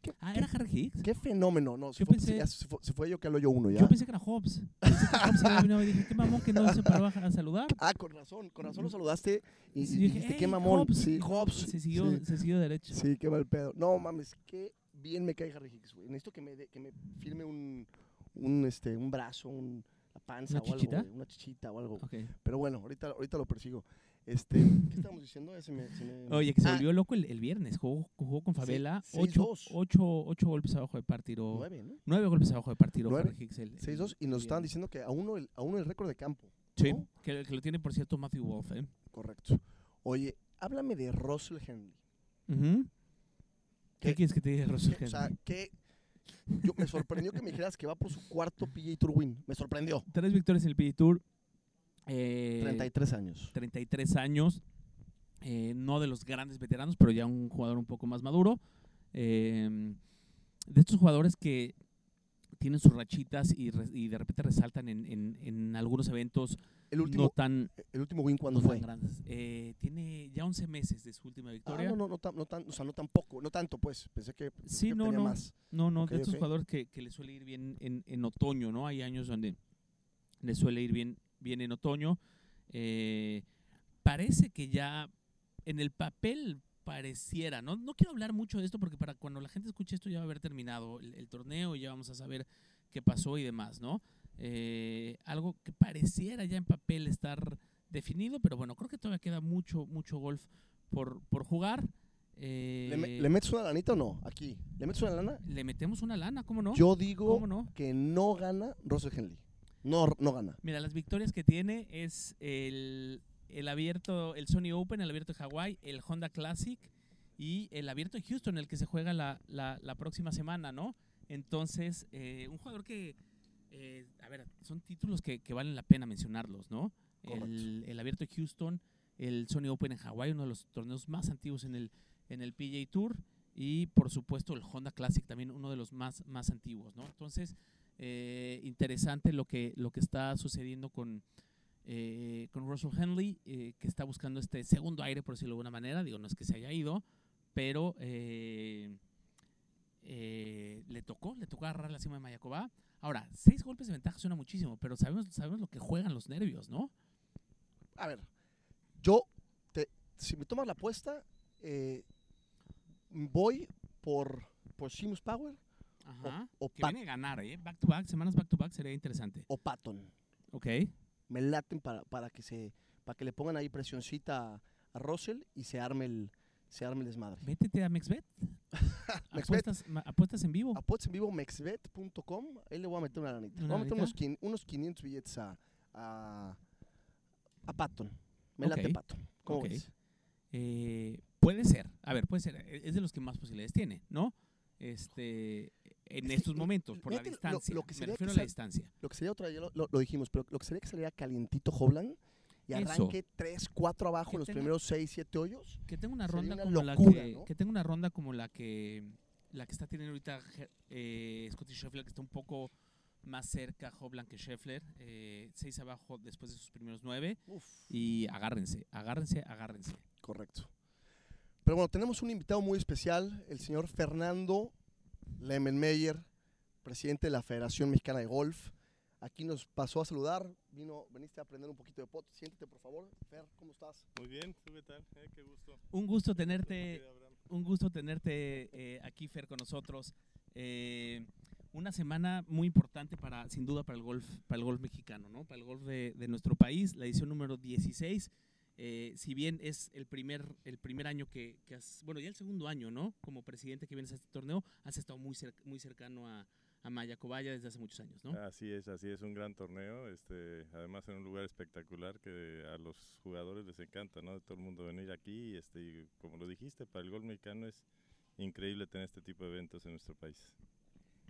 ¿Qué, Ah, ¿era Harry Hicks? qué fenómeno, no, se Yo fue, pensé- ya se, fue, se fue yo que hablo yo uno ya. Yo pensé que era Hobbs. Pensé que Hobbs y dije, qué mamón que no se paró a saludar. Ah, con razón, con razón lo saludaste y, Sí, y dije, dijiste, "Hey, qué mamón. Hobbs". Sí, Hobbs. Se siguió, Sí, se siguió derecho. sí, qué mal pedo. No mames, qué bien me cae Harry Hicks, güey. Necesito que me, dé- que me firme un, un, este, un brazo, un, la panza ¿Una o algo, chichita? güey, una chichita o algo. Ok. Pero bueno, ahorita, ahorita lo persigo. Este, ¿Qué estábamos diciendo? Se me- se me- Oye, que se Ah, volvió loco el, el viernes. Jugó, jugó con Favela. Sí, ocho, 6-2. ocho, ocho golpes abajo de par tiró. Nueve, ¿no? Nueve golpes abajo de par tiró Nueve, Harry Hicks. El, el- 6-2 y nos estaban diciendo que a uno el, a uno el récord de campo. Sí, ¿no? que, que lo tiene, por cierto, Matthew Wolf. ¿eh? Correcto. Oye, háblame de Russell Henley. Ujú. ¿Qué ¿Qué- quieres que te diga, Russell o sea, que yo, me sorprendió que me dijeras que va por su cuarto PGA Tour win. Me sorprendió. Tres victorias en el PGA Tour. eh, 33 años. 33 años. eh, no de los grandes veteranos, pero ya un jugador un poco más maduro. eh, de estos jugadores que tienen sus rachitas y, re- y de repente resaltan en, en- en algunos eventos El no último, tan, el último win cuando no tan fue. grandes. Eh, tiene ya 11 meses de su última Ah, victoria. no, no, no, tan, no tan, o sea, no tampoco, no tanto, pues. Pensé que, pensé Sí, que no, tenía no. más. No, no, Ok, de estos jugadores que, que le suele ir bien en, en otoño, ¿no? Hay años donde le suele ir bien, bien en otoño. Eh, parece que ya en el papel pareciera, ¿no? No quiero hablar mucho de esto porque para cuando la gente escuche esto ya va a haber terminado el, el torneo y ya vamos a saber qué pasó y demás, ¿no? Eh, algo que pareciera ya en papel estar definido, pero bueno, creo que todavía queda mucho, mucho golf por, por jugar. Eh, ¿Le, le metes una lanita o no? Aquí. ¿Le metes una lana? le metemos una lana, ¿cómo no? Yo digo ¿Cómo no? que no gana Russell Henley. No, no gana. Mira, las victorias que tiene es el, el abierto, el Sony Open, el abierto de Hawái, el Honda Classic y el abierto de Houston, el que se juega la, la, la próxima semana, ¿no? Entonces, eh, un jugador que, eh, a ver, son títulos que, que valen la pena mencionarlos, ¿no? El, el abierto de Houston, el Sony Open en Hawái, uno de los torneos más antiguos en el, en el PGA Tour y por supuesto el Honda Classic también uno de los más, más antiguos, ¿no? Entonces, eh, interesante lo que, lo que está sucediendo con, eh, con Russell Henley, eh, que está buscando este segundo aire, por decirlo de alguna manera. Digo, no es que se haya ido, pero eh, le tocó, le tocó agarrar la cima de Mayacobá. Ahora, seis golpes de ventaja suena muchísimo, pero sabemos, sabemos lo que juegan los nervios, ¿no? A ver, yo, te, si me tomas la apuesta, voy por, por Seamus Power Ajá. o que Pat- viene a ganar, ¿eh? Back to back, semanas back to back sería interesante. o Patton. Ok. Me laten para, para que se para que le pongan ahí presioncita a, a Russell y se arme el se arme el desmadre. Métete a MexBet. Apuestas, en vivo. Apuestas en vivo mexbet.com, ahí le voy a meter una lanita. Le ¿Una voy a meter unos, unos 500 billetes a, a, a Patton. Me late Ok. Patton. ¿Cómo ves? Eh, puede ser, a ver, puede ser, e- es de los que más posibilidades tiene, ¿no? Este, en Es que, estos momentos, por la lo- distancia, lo que me sería refiero que a la distancia. Lo que sería otra, ya lo, dijimos, pero lo que sería que saliera calientito Hoblan y arranque 3, 4 abajo Que en los tenga- primeros 6, 7 hoyos. Que tenga una ronda una como la locura, que, ¿no? que tenga una ronda como la que la que está teniendo ahorita eh, Scotty Scheffler, que está un poco más cerca Hoblan que Scheffler, eh, seis abajo después de sus primeros nueve Uf, y agárrense, agárrense, agárrense. correcto. Pero bueno, tenemos un invitado muy especial, el señor Fernando Lemenmeyer, presidente de la Federación Mexicana de Golf. Aquí nos pasó a saludar, vino, veniste a aprender un poquito de pot. Siéntate, por favor. Fer, ¿cómo estás? Muy bien, ¿tú qué tal? Eh, qué gusto. Un gusto tenerte, un gusto tenerte eh, aquí Fer con nosotros. Eh, una semana muy importante para, sin duda, para el golf, para el golf mexicano, ¿no? Para el golf de, de nuestro país, la edición número 16. Eh, si bien es el primer, el primer año que, que has, bueno, ya el segundo año, ¿no? Como presidente que vienes a este torneo, has estado muy, muy cercano a, a Maya Cobaya desde hace muchos años, ¿no? Así es, así es, un gran torneo, este, además en un lugar espectacular que a los jugadores les encanta, ¿no? De todo el mundo venir aquí, este, y como lo dijiste, para el gol mexicano es increíble tener este tipo de eventos en nuestro país.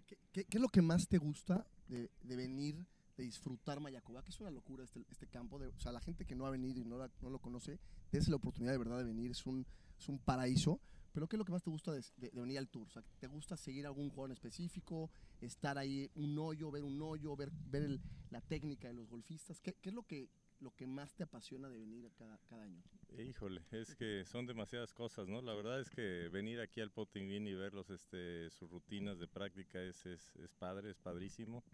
¿Qué, qué- qué es lo que más te gusta de, de venir, de disfrutar Mayacoba? Que es una locura este, este campo. De, o sea, la gente que no ha venido y no, la- no lo conoce, dése la oportunidad de verdad de venir. Es un, es un paraíso. Pero ¿qué es lo que más te gusta de, venir al tour? O sea, ¿te gusta seguir algún jugador en específico? ¿Estar ahí un hoyo, ver un hoyo, ver, ver el- la técnica de los golfistas? ¿Qué, qué es lo que, lo que más te apasiona de venir cada, cada año? Híjole, es que son demasiadas cosas, ¿no? La verdad es que venir aquí al Potting Green y verlos, este, sus rutinas de práctica es, es, es padre, es padrísimo.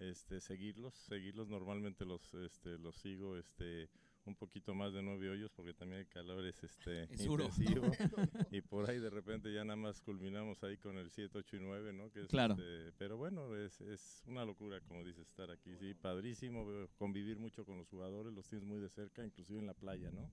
Este, seguirlos, seguirlos normalmente los, este, los sigo, este, un poquito más de nueve hoyos porque también el calor es, este, Es duro. intensivo. y por ahí de repente ya nada más culminamos ahí con el 7, 8 y 9, ¿no? Que es, Claro. este, pero bueno, es, es una locura, como dices, estar aquí, sí, padrísimo, veo- convivir mucho con los jugadores, los tienes muy de cerca, inclusive en la playa, ¿no?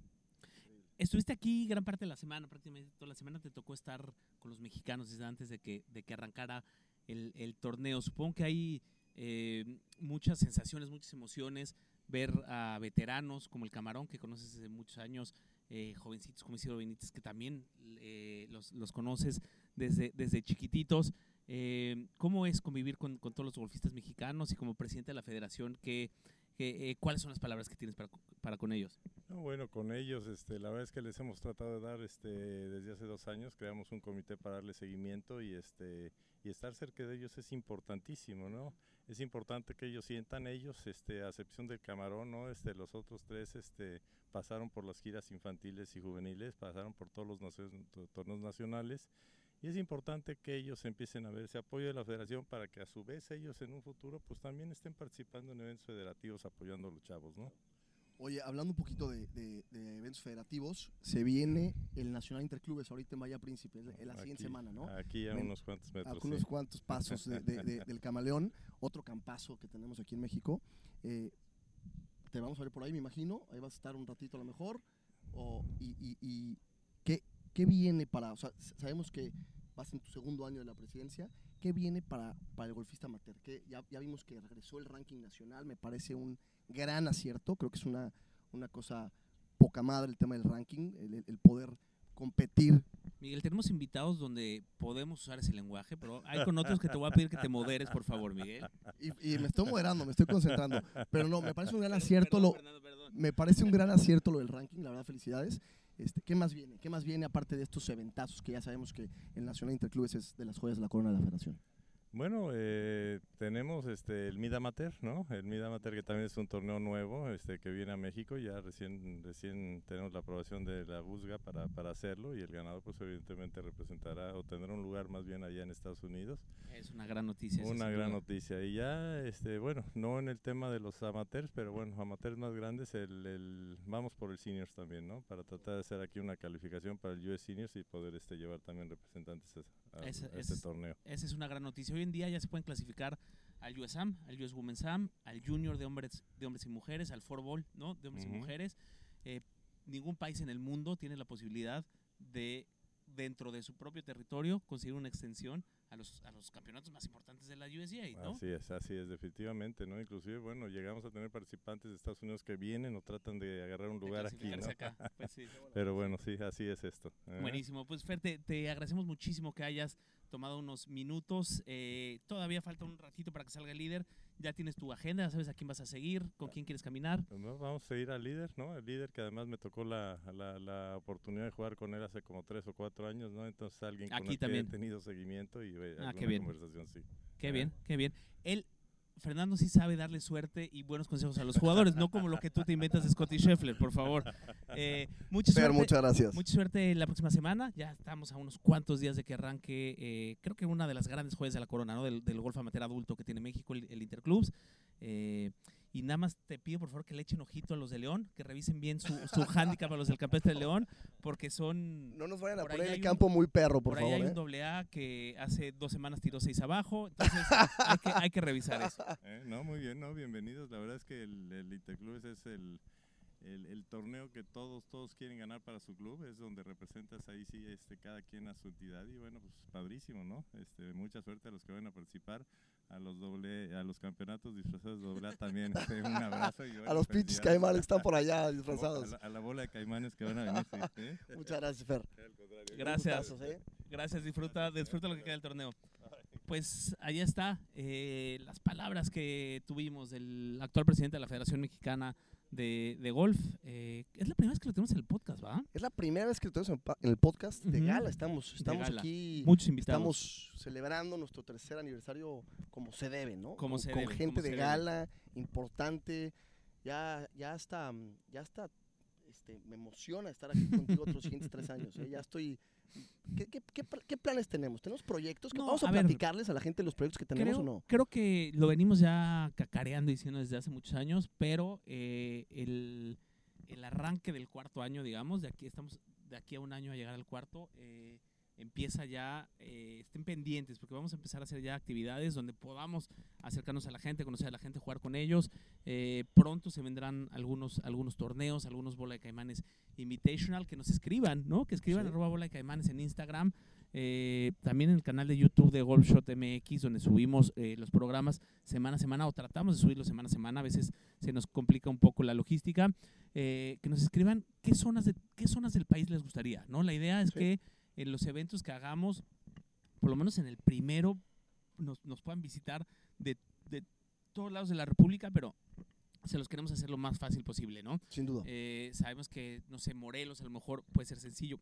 Estuviste aquí gran parte de la semana, prácticamente toda la semana te tocó estar con los mexicanos desde antes de que, de que arrancara el, el torneo. Supongo que hay eh, muchas sensaciones, muchas emociones, ver a veteranos como el Camarón, que conoces desde muchos años, eh, jovencitos como Isidro Benítez, que también eh, los, los conoces desde, desde chiquititos. Eh, ¿Cómo es convivir con, con todos los golfistas mexicanos y como presidente de la federación, qué, qué, eh, ¿cuáles son las palabras que tienes para, para con ellos? No, bueno, con ellos, este, la verdad es que les hemos tratado de dar, este, desde hace dos años, creamos un comité para darle seguimiento y, este, y estar cerca de ellos es importantísimo, ¿no? Es importante que ellos sientan ellos, este, a excepción del Camarón, ¿no? Este, los otros tres, este, pasaron por las giras infantiles y juveniles, pasaron por todos los torneos nacionales y es importante que ellos empiecen a ver ese apoyo de la federación para que a su vez ellos en un futuro pues también estén participando en eventos federativos apoyando a los chavos, ¿no? Oye, hablando un poquito de, de- de eventos federativos, se viene el Nacional Interclubes ahorita en Bahía Príncipe, la- en la siguiente semana, ¿no? Aquí a Ven- unos cuantos a metros. unos sí. cuantos pasos de- de- de- del Camaleón, otro campazo que tenemos aquí en México. Eh, te vamos a ver por ahí, me imagino, ahí vas a estar un ratito a lo mejor. O, y y- y ¿qué, qué viene para, o sea, sabemos que vas en tu segundo año de la presidencia, ¿qué viene para, para el golfista amateur? Que ya, ya vimos que regresó el ranking nacional, me parece un gran acierto, creo que es una, una cosa poca madre el tema del ranking, el- poder competir Miguel, tenemos invitados donde podemos usar ese lenguaje, pero hay con otros que te voy a pedir que te moderes, por favor, Miguel. Y, y me estoy moderando, me estoy concentrando. Pero no, me parece un gran acierto Perdón, lo, Fernando, perdón. me parece un gran acierto lo del ranking, la verdad, felicidades. Este, ¿Qué más viene? ¿Qué más viene aparte de estos eventazos que ya sabemos que el Nacional Interclubes es de las joyas de la corona de la federación? Bueno, eh, tenemos este el Mid Amateur, ¿no? El Mid Amateur que también es un torneo nuevo, este que viene a México, ya recién recién tenemos la aprobación de la USGA para, para hacerlo y el ganador pues evidentemente representará o tendrá un lugar más bien allá en Estados Unidos. Es una gran noticia. Una gran duda. noticia. Y ya, este, bueno, no en el tema de los amateurs, pero bueno, amateurs más grandes, el, el- vamos por el seniors también, ¿no? Para tratar de hacer aquí una calificación para el US Seniors y poder este, llevar también representantes a, a- este es- torneo. Esa es una gran noticia. Hoy en día ya se pueden clasificar al USAM, al US Women's Am, al Junior de hombres, de hombres y mujeres, al Four Ball, ¿no? De hombres y mujeres. Eh, ningún país en el mundo tiene la posibilidad de, dentro de su propio territorio, conseguir una extensión a los, a los campeonatos más importantes de la USGA, ¿no? Así es, así es, definitivamente, ¿no? Inclusive, bueno, llegamos a tener participantes de Estados Unidos que vienen o tratan de agarrar un De lugar aquí, ¿no? clasificarse acá. Pues sí. Pero bueno, sí, así es esto. ¿eh? Buenísimo. Pues Fer, te, te agradecemos muchísimo que hayas tomado unos minutos. Eh, todavía falta un ratito para que salga el líder. Ya tienes tu agenda, ya sabes a quién vas a seguir, con quién quieres caminar. Pues no, vamos a ir al líder, ¿no? El líder que además me tocó la, la, la oportunidad de jugar con él hace como tres o cuatro años, ¿no? Entonces alguien con Aquí el también. que he tenido seguimiento y eh, Ah, qué bien. conversación, sí. Qué bien, qué bien. Él, Fernando sí sabe darle suerte y buenos consejos a los jugadores, no como lo que tú te inventas de Scotty Scheffler, por favor. Eh, mucha Fer, suerte. muchas gracias. Mucha suerte la próxima semana. Ya estamos a unos cuantos días de que arranque, eh, creo que una de las grandes joyas de la corona, ¿no? Del, del golf amateur adulto que tiene México, el, el Interclubs. Eh, Y nada más te pido por favor que le echen ojito a los de León, que revisen bien su, su handicap a los del Campestre de León, porque son... No nos vayan a Por ahí poner el un- campo muy perro, por, Por, ahí favor. hay ¿eh? un doble A que hace dos semanas tiró seis abajo, entonces hay que, hay que revisar eso. Eh, No, muy bien, no, bienvenidos. La verdad es que el, el Interclubes es el, el, el torneo que todos, todos quieren ganar para su club. Es donde representas ahí sí, este, cada quien a su entidad y bueno, pues padrísimo, ¿no? Este, mucha suerte a los que van a participar. A los doble, a los campeonatos disfrazados de doble A también este, un abrazo. Y, A los pinches caimanes que están por allá A disfrazados. la, a la bola de caimanes que van a venir. sí, ¿eh? Muchas gracias, Fer. Gracias. ¿eh? Gracias, disfruta, disfruta lo que queda del torneo. Pues ahí está, eh, las palabras que tuvimos del actual presidente de la Federación Mexicana de, de Golf. Eh, es la primera vez que lo tenemos en el podcast, ¿va? Es la primera vez que lo tenemos en, el podcast de gala. Estamos, estamos gala. aquí. Muchos invitados. Estamos celebrando nuestro tercer aniversario como se debe, ¿no? Como con, se con debe, gente de debe. gala, importante. Ya, ya está, ya está. Este, me emociona estar aquí contigo otros siguientes tres años. ¿eh? Ya estoy. ¿Qué, qué, qué pl- qué planes tenemos? ¿Tenemos proyectos? No, ¿Vamos a, a ver, platicarles a la gente los proyectos que tenemos creo, o no? creo que lo venimos ya cacareando y diciendo desde hace muchos años, pero eh, el, el arranque del cuarto año, digamos, de aquí estamos de aquí a un año a llegar al cuarto, eh, empieza ya, eh, estén pendientes, porque vamos a empezar a hacer ya actividades donde podamos acercarnos a la gente, conocer a la gente, jugar con ellos. Eh, pronto se vendrán algunos, algunos torneos, algunos bola de caimanes invitational, que nos escriban, ¿no? Que escriban Sí. arroba bola de caimanes en Instagram. Eh, también en el canal de YouTube de Golf Shot MX, donde subimos los programas semana a semana o tratamos de subirlos semana a semana. A veces se nos complica un poco la logística. Que nos escriban qué zonas, de, qué zonas del país les gustaría. ¿no? La idea es Sí. que en los eventos que hagamos, por lo menos en el primero, nos, nos puedan visitar de, de todos lados de la República, pero se los queremos hacer lo más fácil posible, ¿no? Sin duda. Eh, sabemos que, no sé, Morelos a lo mejor puede ser sencillo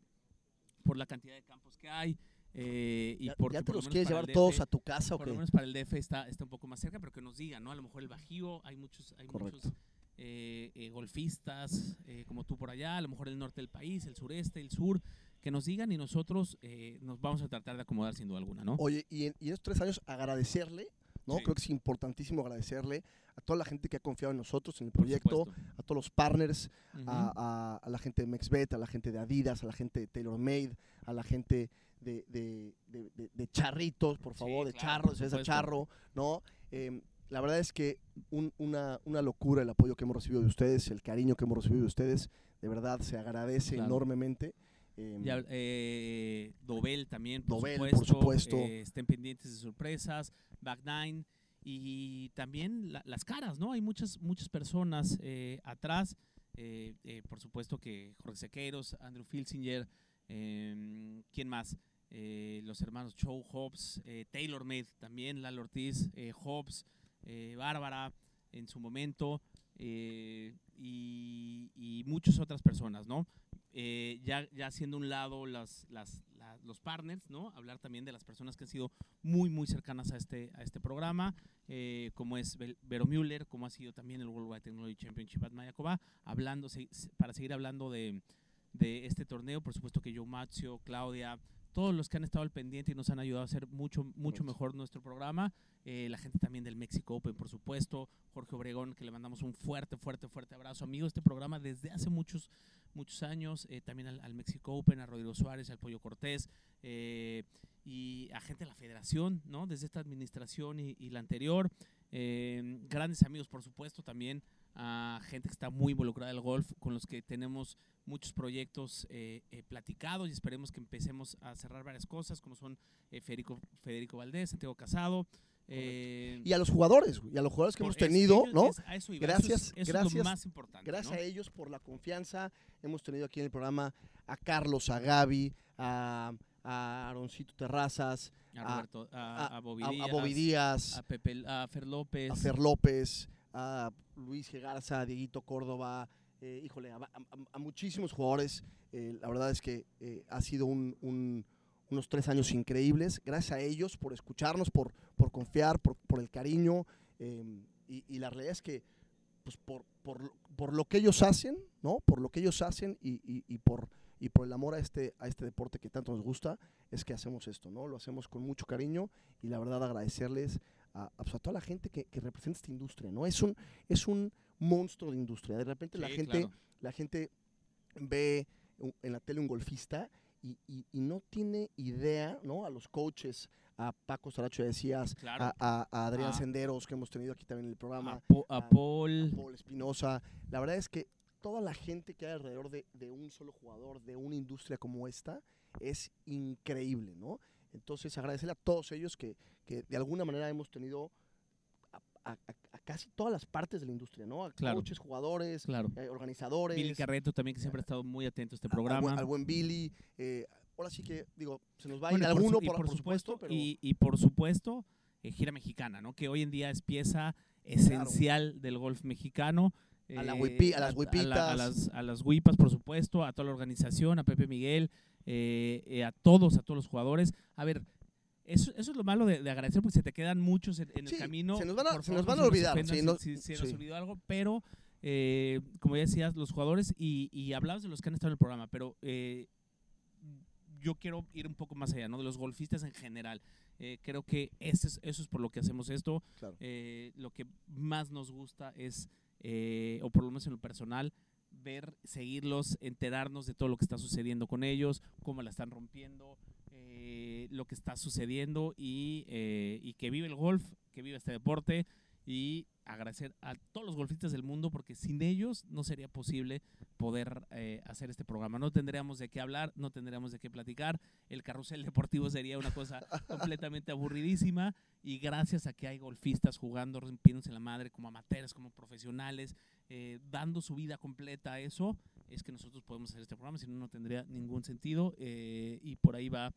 por la cantidad de campos que hay. eh, y ¿Ya, porque ya te por lo los quieres llevar todos a tu casa o por qué? lo menos para el DF está, está un poco más cerca, pero que nos digan, ¿no? A lo mejor el Bajío, hay muchos, hay Correcto. muchos eh, eh, golfistas eh, como tú por allá, a lo mejor el norte del país, el sureste, el sur, que nos digan y nosotros eh, nos vamos a tratar de acomodar sin duda alguna, ¿no? Oye, y en, y en estos tres años agradecerle, ¿no? Sí. Creo que es importantísimo agradecerle a toda la gente que ha confiado en nosotros, en el proyecto, a todos los partners, a, a- a la gente de MexBet, a la gente de Adidas, a la gente de TaylorMade, a la gente de, de- de- de- de Charritos, por Sí, favor, de claro, Charro, de. Charro, ¿no? Em, la verdad es que un- una, una locura el apoyo que hemos recibido de ustedes, el cariño que hemos recibido de ustedes, de verdad se agradece Claro. enormemente. Em, Ya, eh, Dobel también, por Dobel, por supuesto. supuesto. eh, estén pendientes de sorpresas, Back Nine y también la- las caras, ¿no? Hay muchas, muchas personas eh, atrás. eh, por supuesto que Jorge Sequeiros, Andrew Filsinger, em, ¿quién más? Los hermanos Joe Hobbs, Taylor Made también, Lalo Ortiz, Hobbs, Bárbara en su momento y, y muchas otras personas, ¿no? Eh, ya, ya haciendo un lado las, las, la- los partners, ¿no? Hablar también de las personas que han sido muy, muy cercanas a este, a este programa, eh, como es Vero Müller, como ha sido también el Worldwide Technology Championship at Mayacoba, hablando, para seguir hablando de, de este torneo, por supuesto que Joe Mazio, Claudia, todos los que han estado al pendiente y nos han ayudado a hacer mucho, mucho mejor nuestro programa. eh, la gente también del Mexico Open, por supuesto. Jorge Obregón, que le mandamos un fuerte, fuerte, fuerte abrazo. Amigo este programa desde hace muchos, muchos años. eh, también al, al Mexico Open, a Rodrigo Suárez, al Pollo Cortés. eh, y a gente de la federación, ¿no? Desde esta administración y, la anterior. eh, grandes amigos, por supuesto, también a gente que está muy involucrada en el golf, con los que tenemos muchos proyectos platicados y esperemos que empecemos a cerrar varias cosas, como son Federico, Federico Valdés, Santiago Casado. Eh, Y a los jugadores, y a los jugadores que hemos tenido, ellos- ¿no? es- a eso iba, eso es- Gracias, eso es lo gracias, más importante. Gracias ¿no? a ellos por la confianza. Hemos tenido aquí en el programa a Carlos, a Gaby, a, a Aaroncito Terrazas, A Roberto, a, a, Bobby a, Bobby Díaz, a Pepe, a Fer López. a Fer López, a Luis G. Garza, a Dieguito Córdoba, eh, híjole, a muchísimos jugadores. Eh, la verdad es que eh, ha sido un- un- unos tres años increíbles. Gracias a ellos por escucharnos, por, por confiar, por, por el cariño. eh, y, y la realidad es que pues por, por, por lo que ellos hacen, ¿no? Por lo que ellos hacen y, y- y por, y por el amor a este, a este deporte que tanto nos gusta, es que hacemos esto, ¿no? Lo hacemos con mucho cariño y la verdad agradecerles a, a, pues, toda la gente que, que representa esta industria, ¿no? Es un, es un monstruo de industria. De repente la Sí, gente, claro. la gente ve en la tele un golfista y, y- y no tiene idea, ¿no? A los coaches, a Paco Saracho decías, Claro. a, Adrián Ah. Senderos, que hemos tenido aquí también en el programa, A, Po- a a- Paul. a Paul Espinosa. La verdad es que toda la gente que hay alrededor de, de un solo jugador, de una industria como esta, es increíble, ¿no? Entonces, agradecerle a todos ellos que, que de alguna manera hemos tenido a casi todas las partes de la industria, ¿no? A Claro. coaches, jugadores, Claro. eh, organizadores. Billy Carreto también, que siempre ha estado muy atento a este a- al programa. Al, buen Billy. eh, ahora sí que, digo, se nos va a Bueno, ir por alguno, su- por, por supuesto, pero y, y por supuesto, eh, gira mexicana, ¿no? Que hoy en día es pieza esencial del golf mexicano. A la eh, huipi- a las a- a, huipitas. las, a las huipas, por supuesto, a toda la organización, a Pepe Miguel, a todos, a todos los jugadores. A ver, eso, eso es lo malo de, de agradecer porque se te quedan muchos en, en Sí, el camino. se nos van a- se nos van a olvidar, sí, si- no- si, si nos olvidó algo, pero eh, como ya decías, los jugadores y, y hablabas de los que han estado en el programa, pero eh, yo quiero ir un poco más allá, ¿no? De los golfistas en general. Eh, creo que ese es, eso es por lo que hacemos esto. Claro. Eh, lo que más nos gusta es, eh, o por lo menos en lo personal, ver, seguirlos, enterarnos de todo lo que está sucediendo con ellos, cómo la están rompiendo, eh, lo que está sucediendo y, eh, y que vive el golf, que vive este deporte y agradecer a todos los golfistas del mundo porque sin ellos no sería posible poder eh, hacer este programa. No tendríamos de qué hablar, no tendríamos de qué platicar. El carrusel deportivo sería una cosa completamente aburridísima y gracias a que hay golfistas jugando, rompiéndose la madre como amateurs, como profesionales, eh, dando su vida completa a eso, es que nosotros podemos hacer este programa, si no, no tendría ningún sentido eh, y por ahí va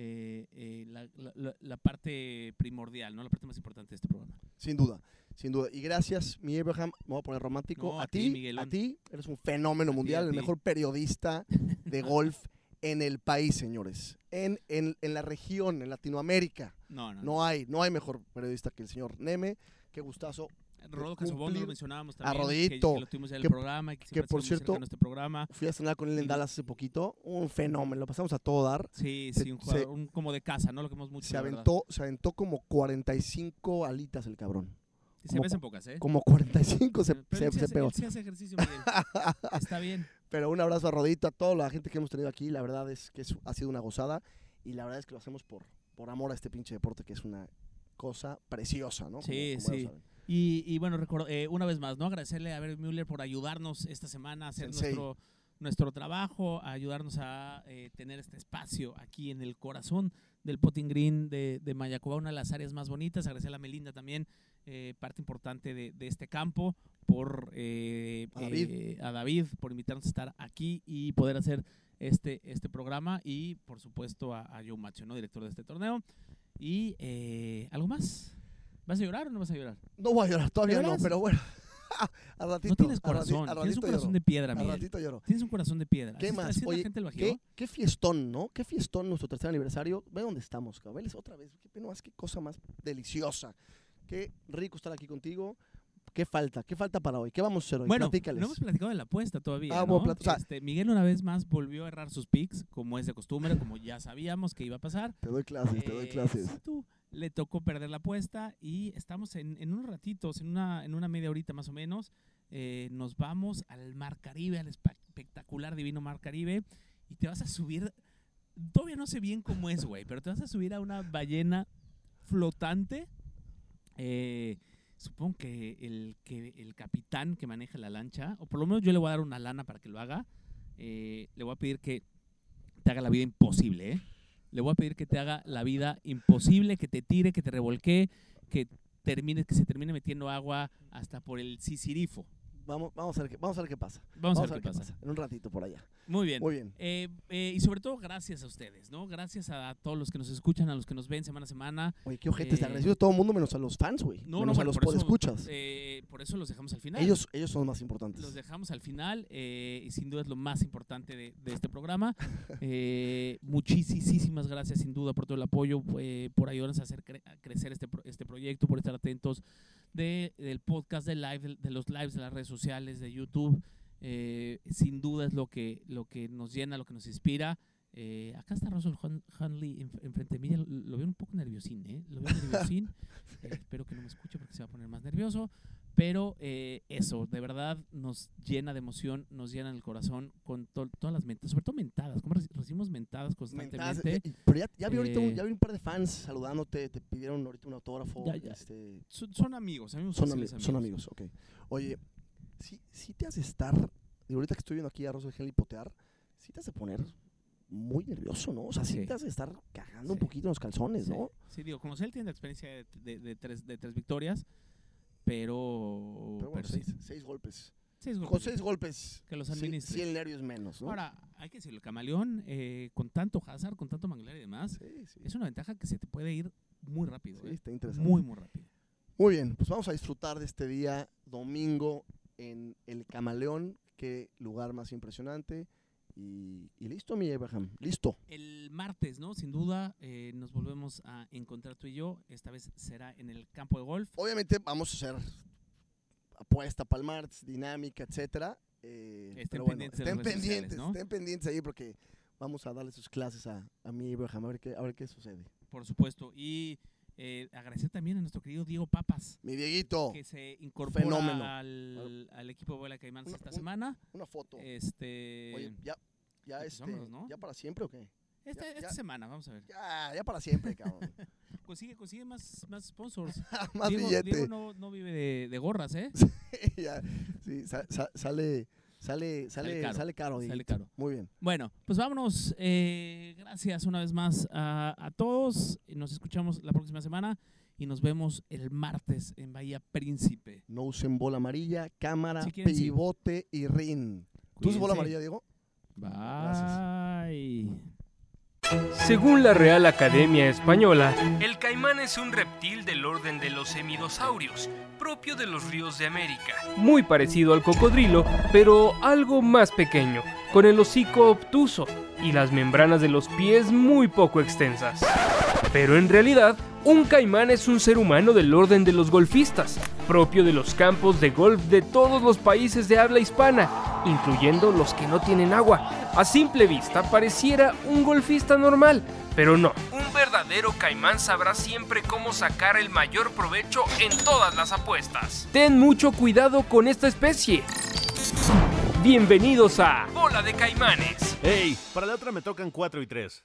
eh, eh, la, la- la- la parte primordial, ¿no? la parte más importante de este programa. Sin duda, sin duda. Y gracias, mi Abraham, me voy a poner romántico. No, a, a ti, Miguelón. a ti, eres un fenómeno A mundial, el mejor periodista de golf en el país, señores. En, en, en la región, en Latinoamérica. No, no, No hay, no hay mejor periodista que el señor Neme. Qué gustazo. Rodo Casobón lo mencionábamos a también. Rodito, Que, que lo tuvimos en el que- programa que, que por cierto- a este programa. Fui a cenar con él en Dallas hace poquito. Un fenómeno. Lo pasamos a todo dar. Sí, Se- sí, un se- jugador un como de casa, ¿no? Lo que hemos mucho. Se aventó, se aventó como 45 alitas el cabrón. Y se como- ves en pocas, ¿eh? Como 45 se, Pero se, se pegó. sí hace ejercicio, Miguel. Está bien. Pero un abrazo a Rodito, a toda la gente que hemos tenido aquí. La verdad es que es- ha sido una gozada. Y la verdad es que lo hacemos por, por amor a este pinche deporte, que es una cosa preciosa, ¿no? Como- Sí, como ya sí. Y, y bueno, recor- eh, una vez más, ¿no? Agradecerle a Bert Müller por ayudarnos esta semana a hacer Sensei. nuestro, nuestro trabajo, a ayudarnos a eh, tener este espacio aquí en el corazón del Potting Green de, de Mayacoba, una de las áreas más bonitas. Agradecerle a Melinda también, eh, parte importante de, de este campo, por eh, A David. eh, a David, por invitarnos a estar aquí y poder hacer este, este programa. Y por supuesto a, a Joe Macho, ¿no? director de este torneo. Y eh, algo más. ¿Vas a llorar o no vas a llorar? No voy a llorar, todavía ¿De no, pero bueno. a ratito. No tienes a corazón, a tienes un ratito corazón lloro. de piedra, A Miguel. ratito lloro. Tienes un corazón de piedra. ¿Qué más? Oye, gente ¿qué, fiestón, ¿no? Qué fiestón nuestro tercer aniversario. Ve dónde estamos, cabrón. Veles otra vez. Qué, pena más, qué cosa más deliciosa. Qué rico estar aquí contigo. ¿Qué falta? ¿Qué falta para hoy? ¿Qué vamos a hacer hoy? Bueno, Platícales. no hemos platicado de la apuesta todavía. Ah, ¿no? o sea- Este, Miguel una vez más volvió a errar sus picks, como es de costumbre, como ya sabíamos que iba a pasar. Te doy clases, te doy Eh, clases. tú, le tocó perder la apuesta y estamos en, en unos ratitos, en una, en una media horita más o menos, eh, nos vamos al Mar Caribe, al espectacular divino Mar Caribe y te vas a subir, todavía no sé bien cómo es, güey, pero te vas a subir a una ballena flotante. eh, supongo que el, que el capitán que maneja la lancha, o por lo menos yo le voy a dar una lana para que lo haga, eh, le voy a pedir que te haga la vida imposible, ¿eh? Le voy a pedir que te haga la vida imposible, que te tire, que te revolque, que termine, que se termine metiendo agua hasta por el sisirifo. Vamos, vamos, a ver qué, vamos a ver qué pasa. Vamos, a ver qué pasa. En un ratito por allá. Muy bien. Muy bien. Eh, eh, y sobre todo gracias a ustedes, ¿no? Gracias a todos los que nos escuchan, a los que nos ven semana a semana. Oye, qué ojetes, Eh, agradecido a todo el mundo menos a los fans, güey. No, menos no, a los podescuchas. eh, por eso los dejamos al final. ellos, ellos son los más importantes. Los dejamos al final eh, y sin duda es lo más importante de, de este programa. Eh, muchísimas gracias sin duda por todo el apoyo, eh, por ayudarnos a hacer cre- a crecer este, pro- este proyecto, por estar atentos de, del podcast, del live, de los lives de las redes sociales, de YouTube. Eh, sin duda es lo que, lo que nos llena, lo que nos inspira. Eh, acá está Russell Hun- Hundley en- enfrente de mí. Lo, veo un poco nerviosín, ¿eh? Lo veo nerviosín. Eh, espero que no me escuche porque se va a poner más nervioso. Pero eh, eso, de verdad, nos llena de emoción, nos llena el corazón con to- todas las mentadas, sobre todo mentadas. Como reci- recibimos mentadas Mentadas, constantemente. ya- y- pero ya, ya vi ahorita un, Eh, ya vi un par de fans saludándote, te pidieron ahorita un autógrafo. Ya, ya. este, Son, son amigos, amigos son, ami- son amigos, ok. Oye, si, si te hace estar, digo, ahorita que estoy viendo aquí a Russell Henley potear, si te hace poner muy nervioso, ¿no? O sea, sí, Sí. te hace estar cagando un poquito en los calzones, Sí, ¿no? sí, digo, como él tiene la experiencia de, de- de tres, de tres victorias, pero, Pero bueno, pero sí. seis, seis golpes. Seis Con golpes. seis golpes, Que los administre. sí el nervio es menos, ¿no? Ahora, hay que decirlo, el camaleón, eh, con tanto Hazard, con tanto Manglar y demás, sí, sí. es una ventaja que se te puede ir muy rápido. Sí, ¿eh? está interesante. Muy, muy rápido. Muy bien, pues vamos a disfrutar de este día domingo en el Camaleón. Qué lugar más impresionante. Y, y listo, mi Abraham. Listo. El martes, ¿no? Sin duda, eh, nos volvemos a encontrar tú y yo. Esta vez será en el campo de golf. Obviamente vamos a hacer apuesta para el martes, dinámica, etcétera. Eh, Estén bueno, pendientes estén pendientes, ¿no? estén pendientes ahí porque vamos a darle sus clases a, a mi Abraham a ver qué, a ver qué sucede. Por supuesto. Y eh, agradecer también a nuestro querido Diego Papas, Mi Dieguito, que se incorpora Fenómeno. al, al equipo de Bola Una- esta semana. una foto. Este, Oye, ya, ya, pues este, ya para siempre o qué? esta, ya- esta ya- semana, vamos a ver. Ya, ya para siempre, cabrón. Consigue, consigue más, más sponsors. Más Diego. Diego no, no vive de, de gorras, ¿eh? Ya, sí, sa- sa- sale, sale, sale, Sale caro, sale caro. sale Dieguito. caro. Muy bien. Bueno, pues vámonos. eh, gracias una vez más a, a todos. Nos escuchamos la próxima semana y nos vemos el martes en Bahía Príncipe. No usen bola amarilla, cámara, Si quieren, sí. pivote y rin. ¿Tú usas bola amarilla, Diego? Bye. Según la Real Academia Española, el caimán es un reptil del orden de los hemidosaurios, propio de los ríos de América. Muy parecido al cocodrilo, pero algo más pequeño, con el hocico obtuso y las membranas de los pies muy poco extensas. Pero en realidad, un caimán es un ser humano del orden de los golfistas, propio de los campos de golf de todos los países de habla hispana, incluyendo los que no tienen agua. A simple vista pareciera un golfista normal, pero no. Un verdadero caimán sabrá siempre cómo sacar el mayor provecho en todas las apuestas. Ten mucho cuidado con esta especie. Bienvenidos a Bola de Caimanes. Hey, para la otra me tocan 4 y 3.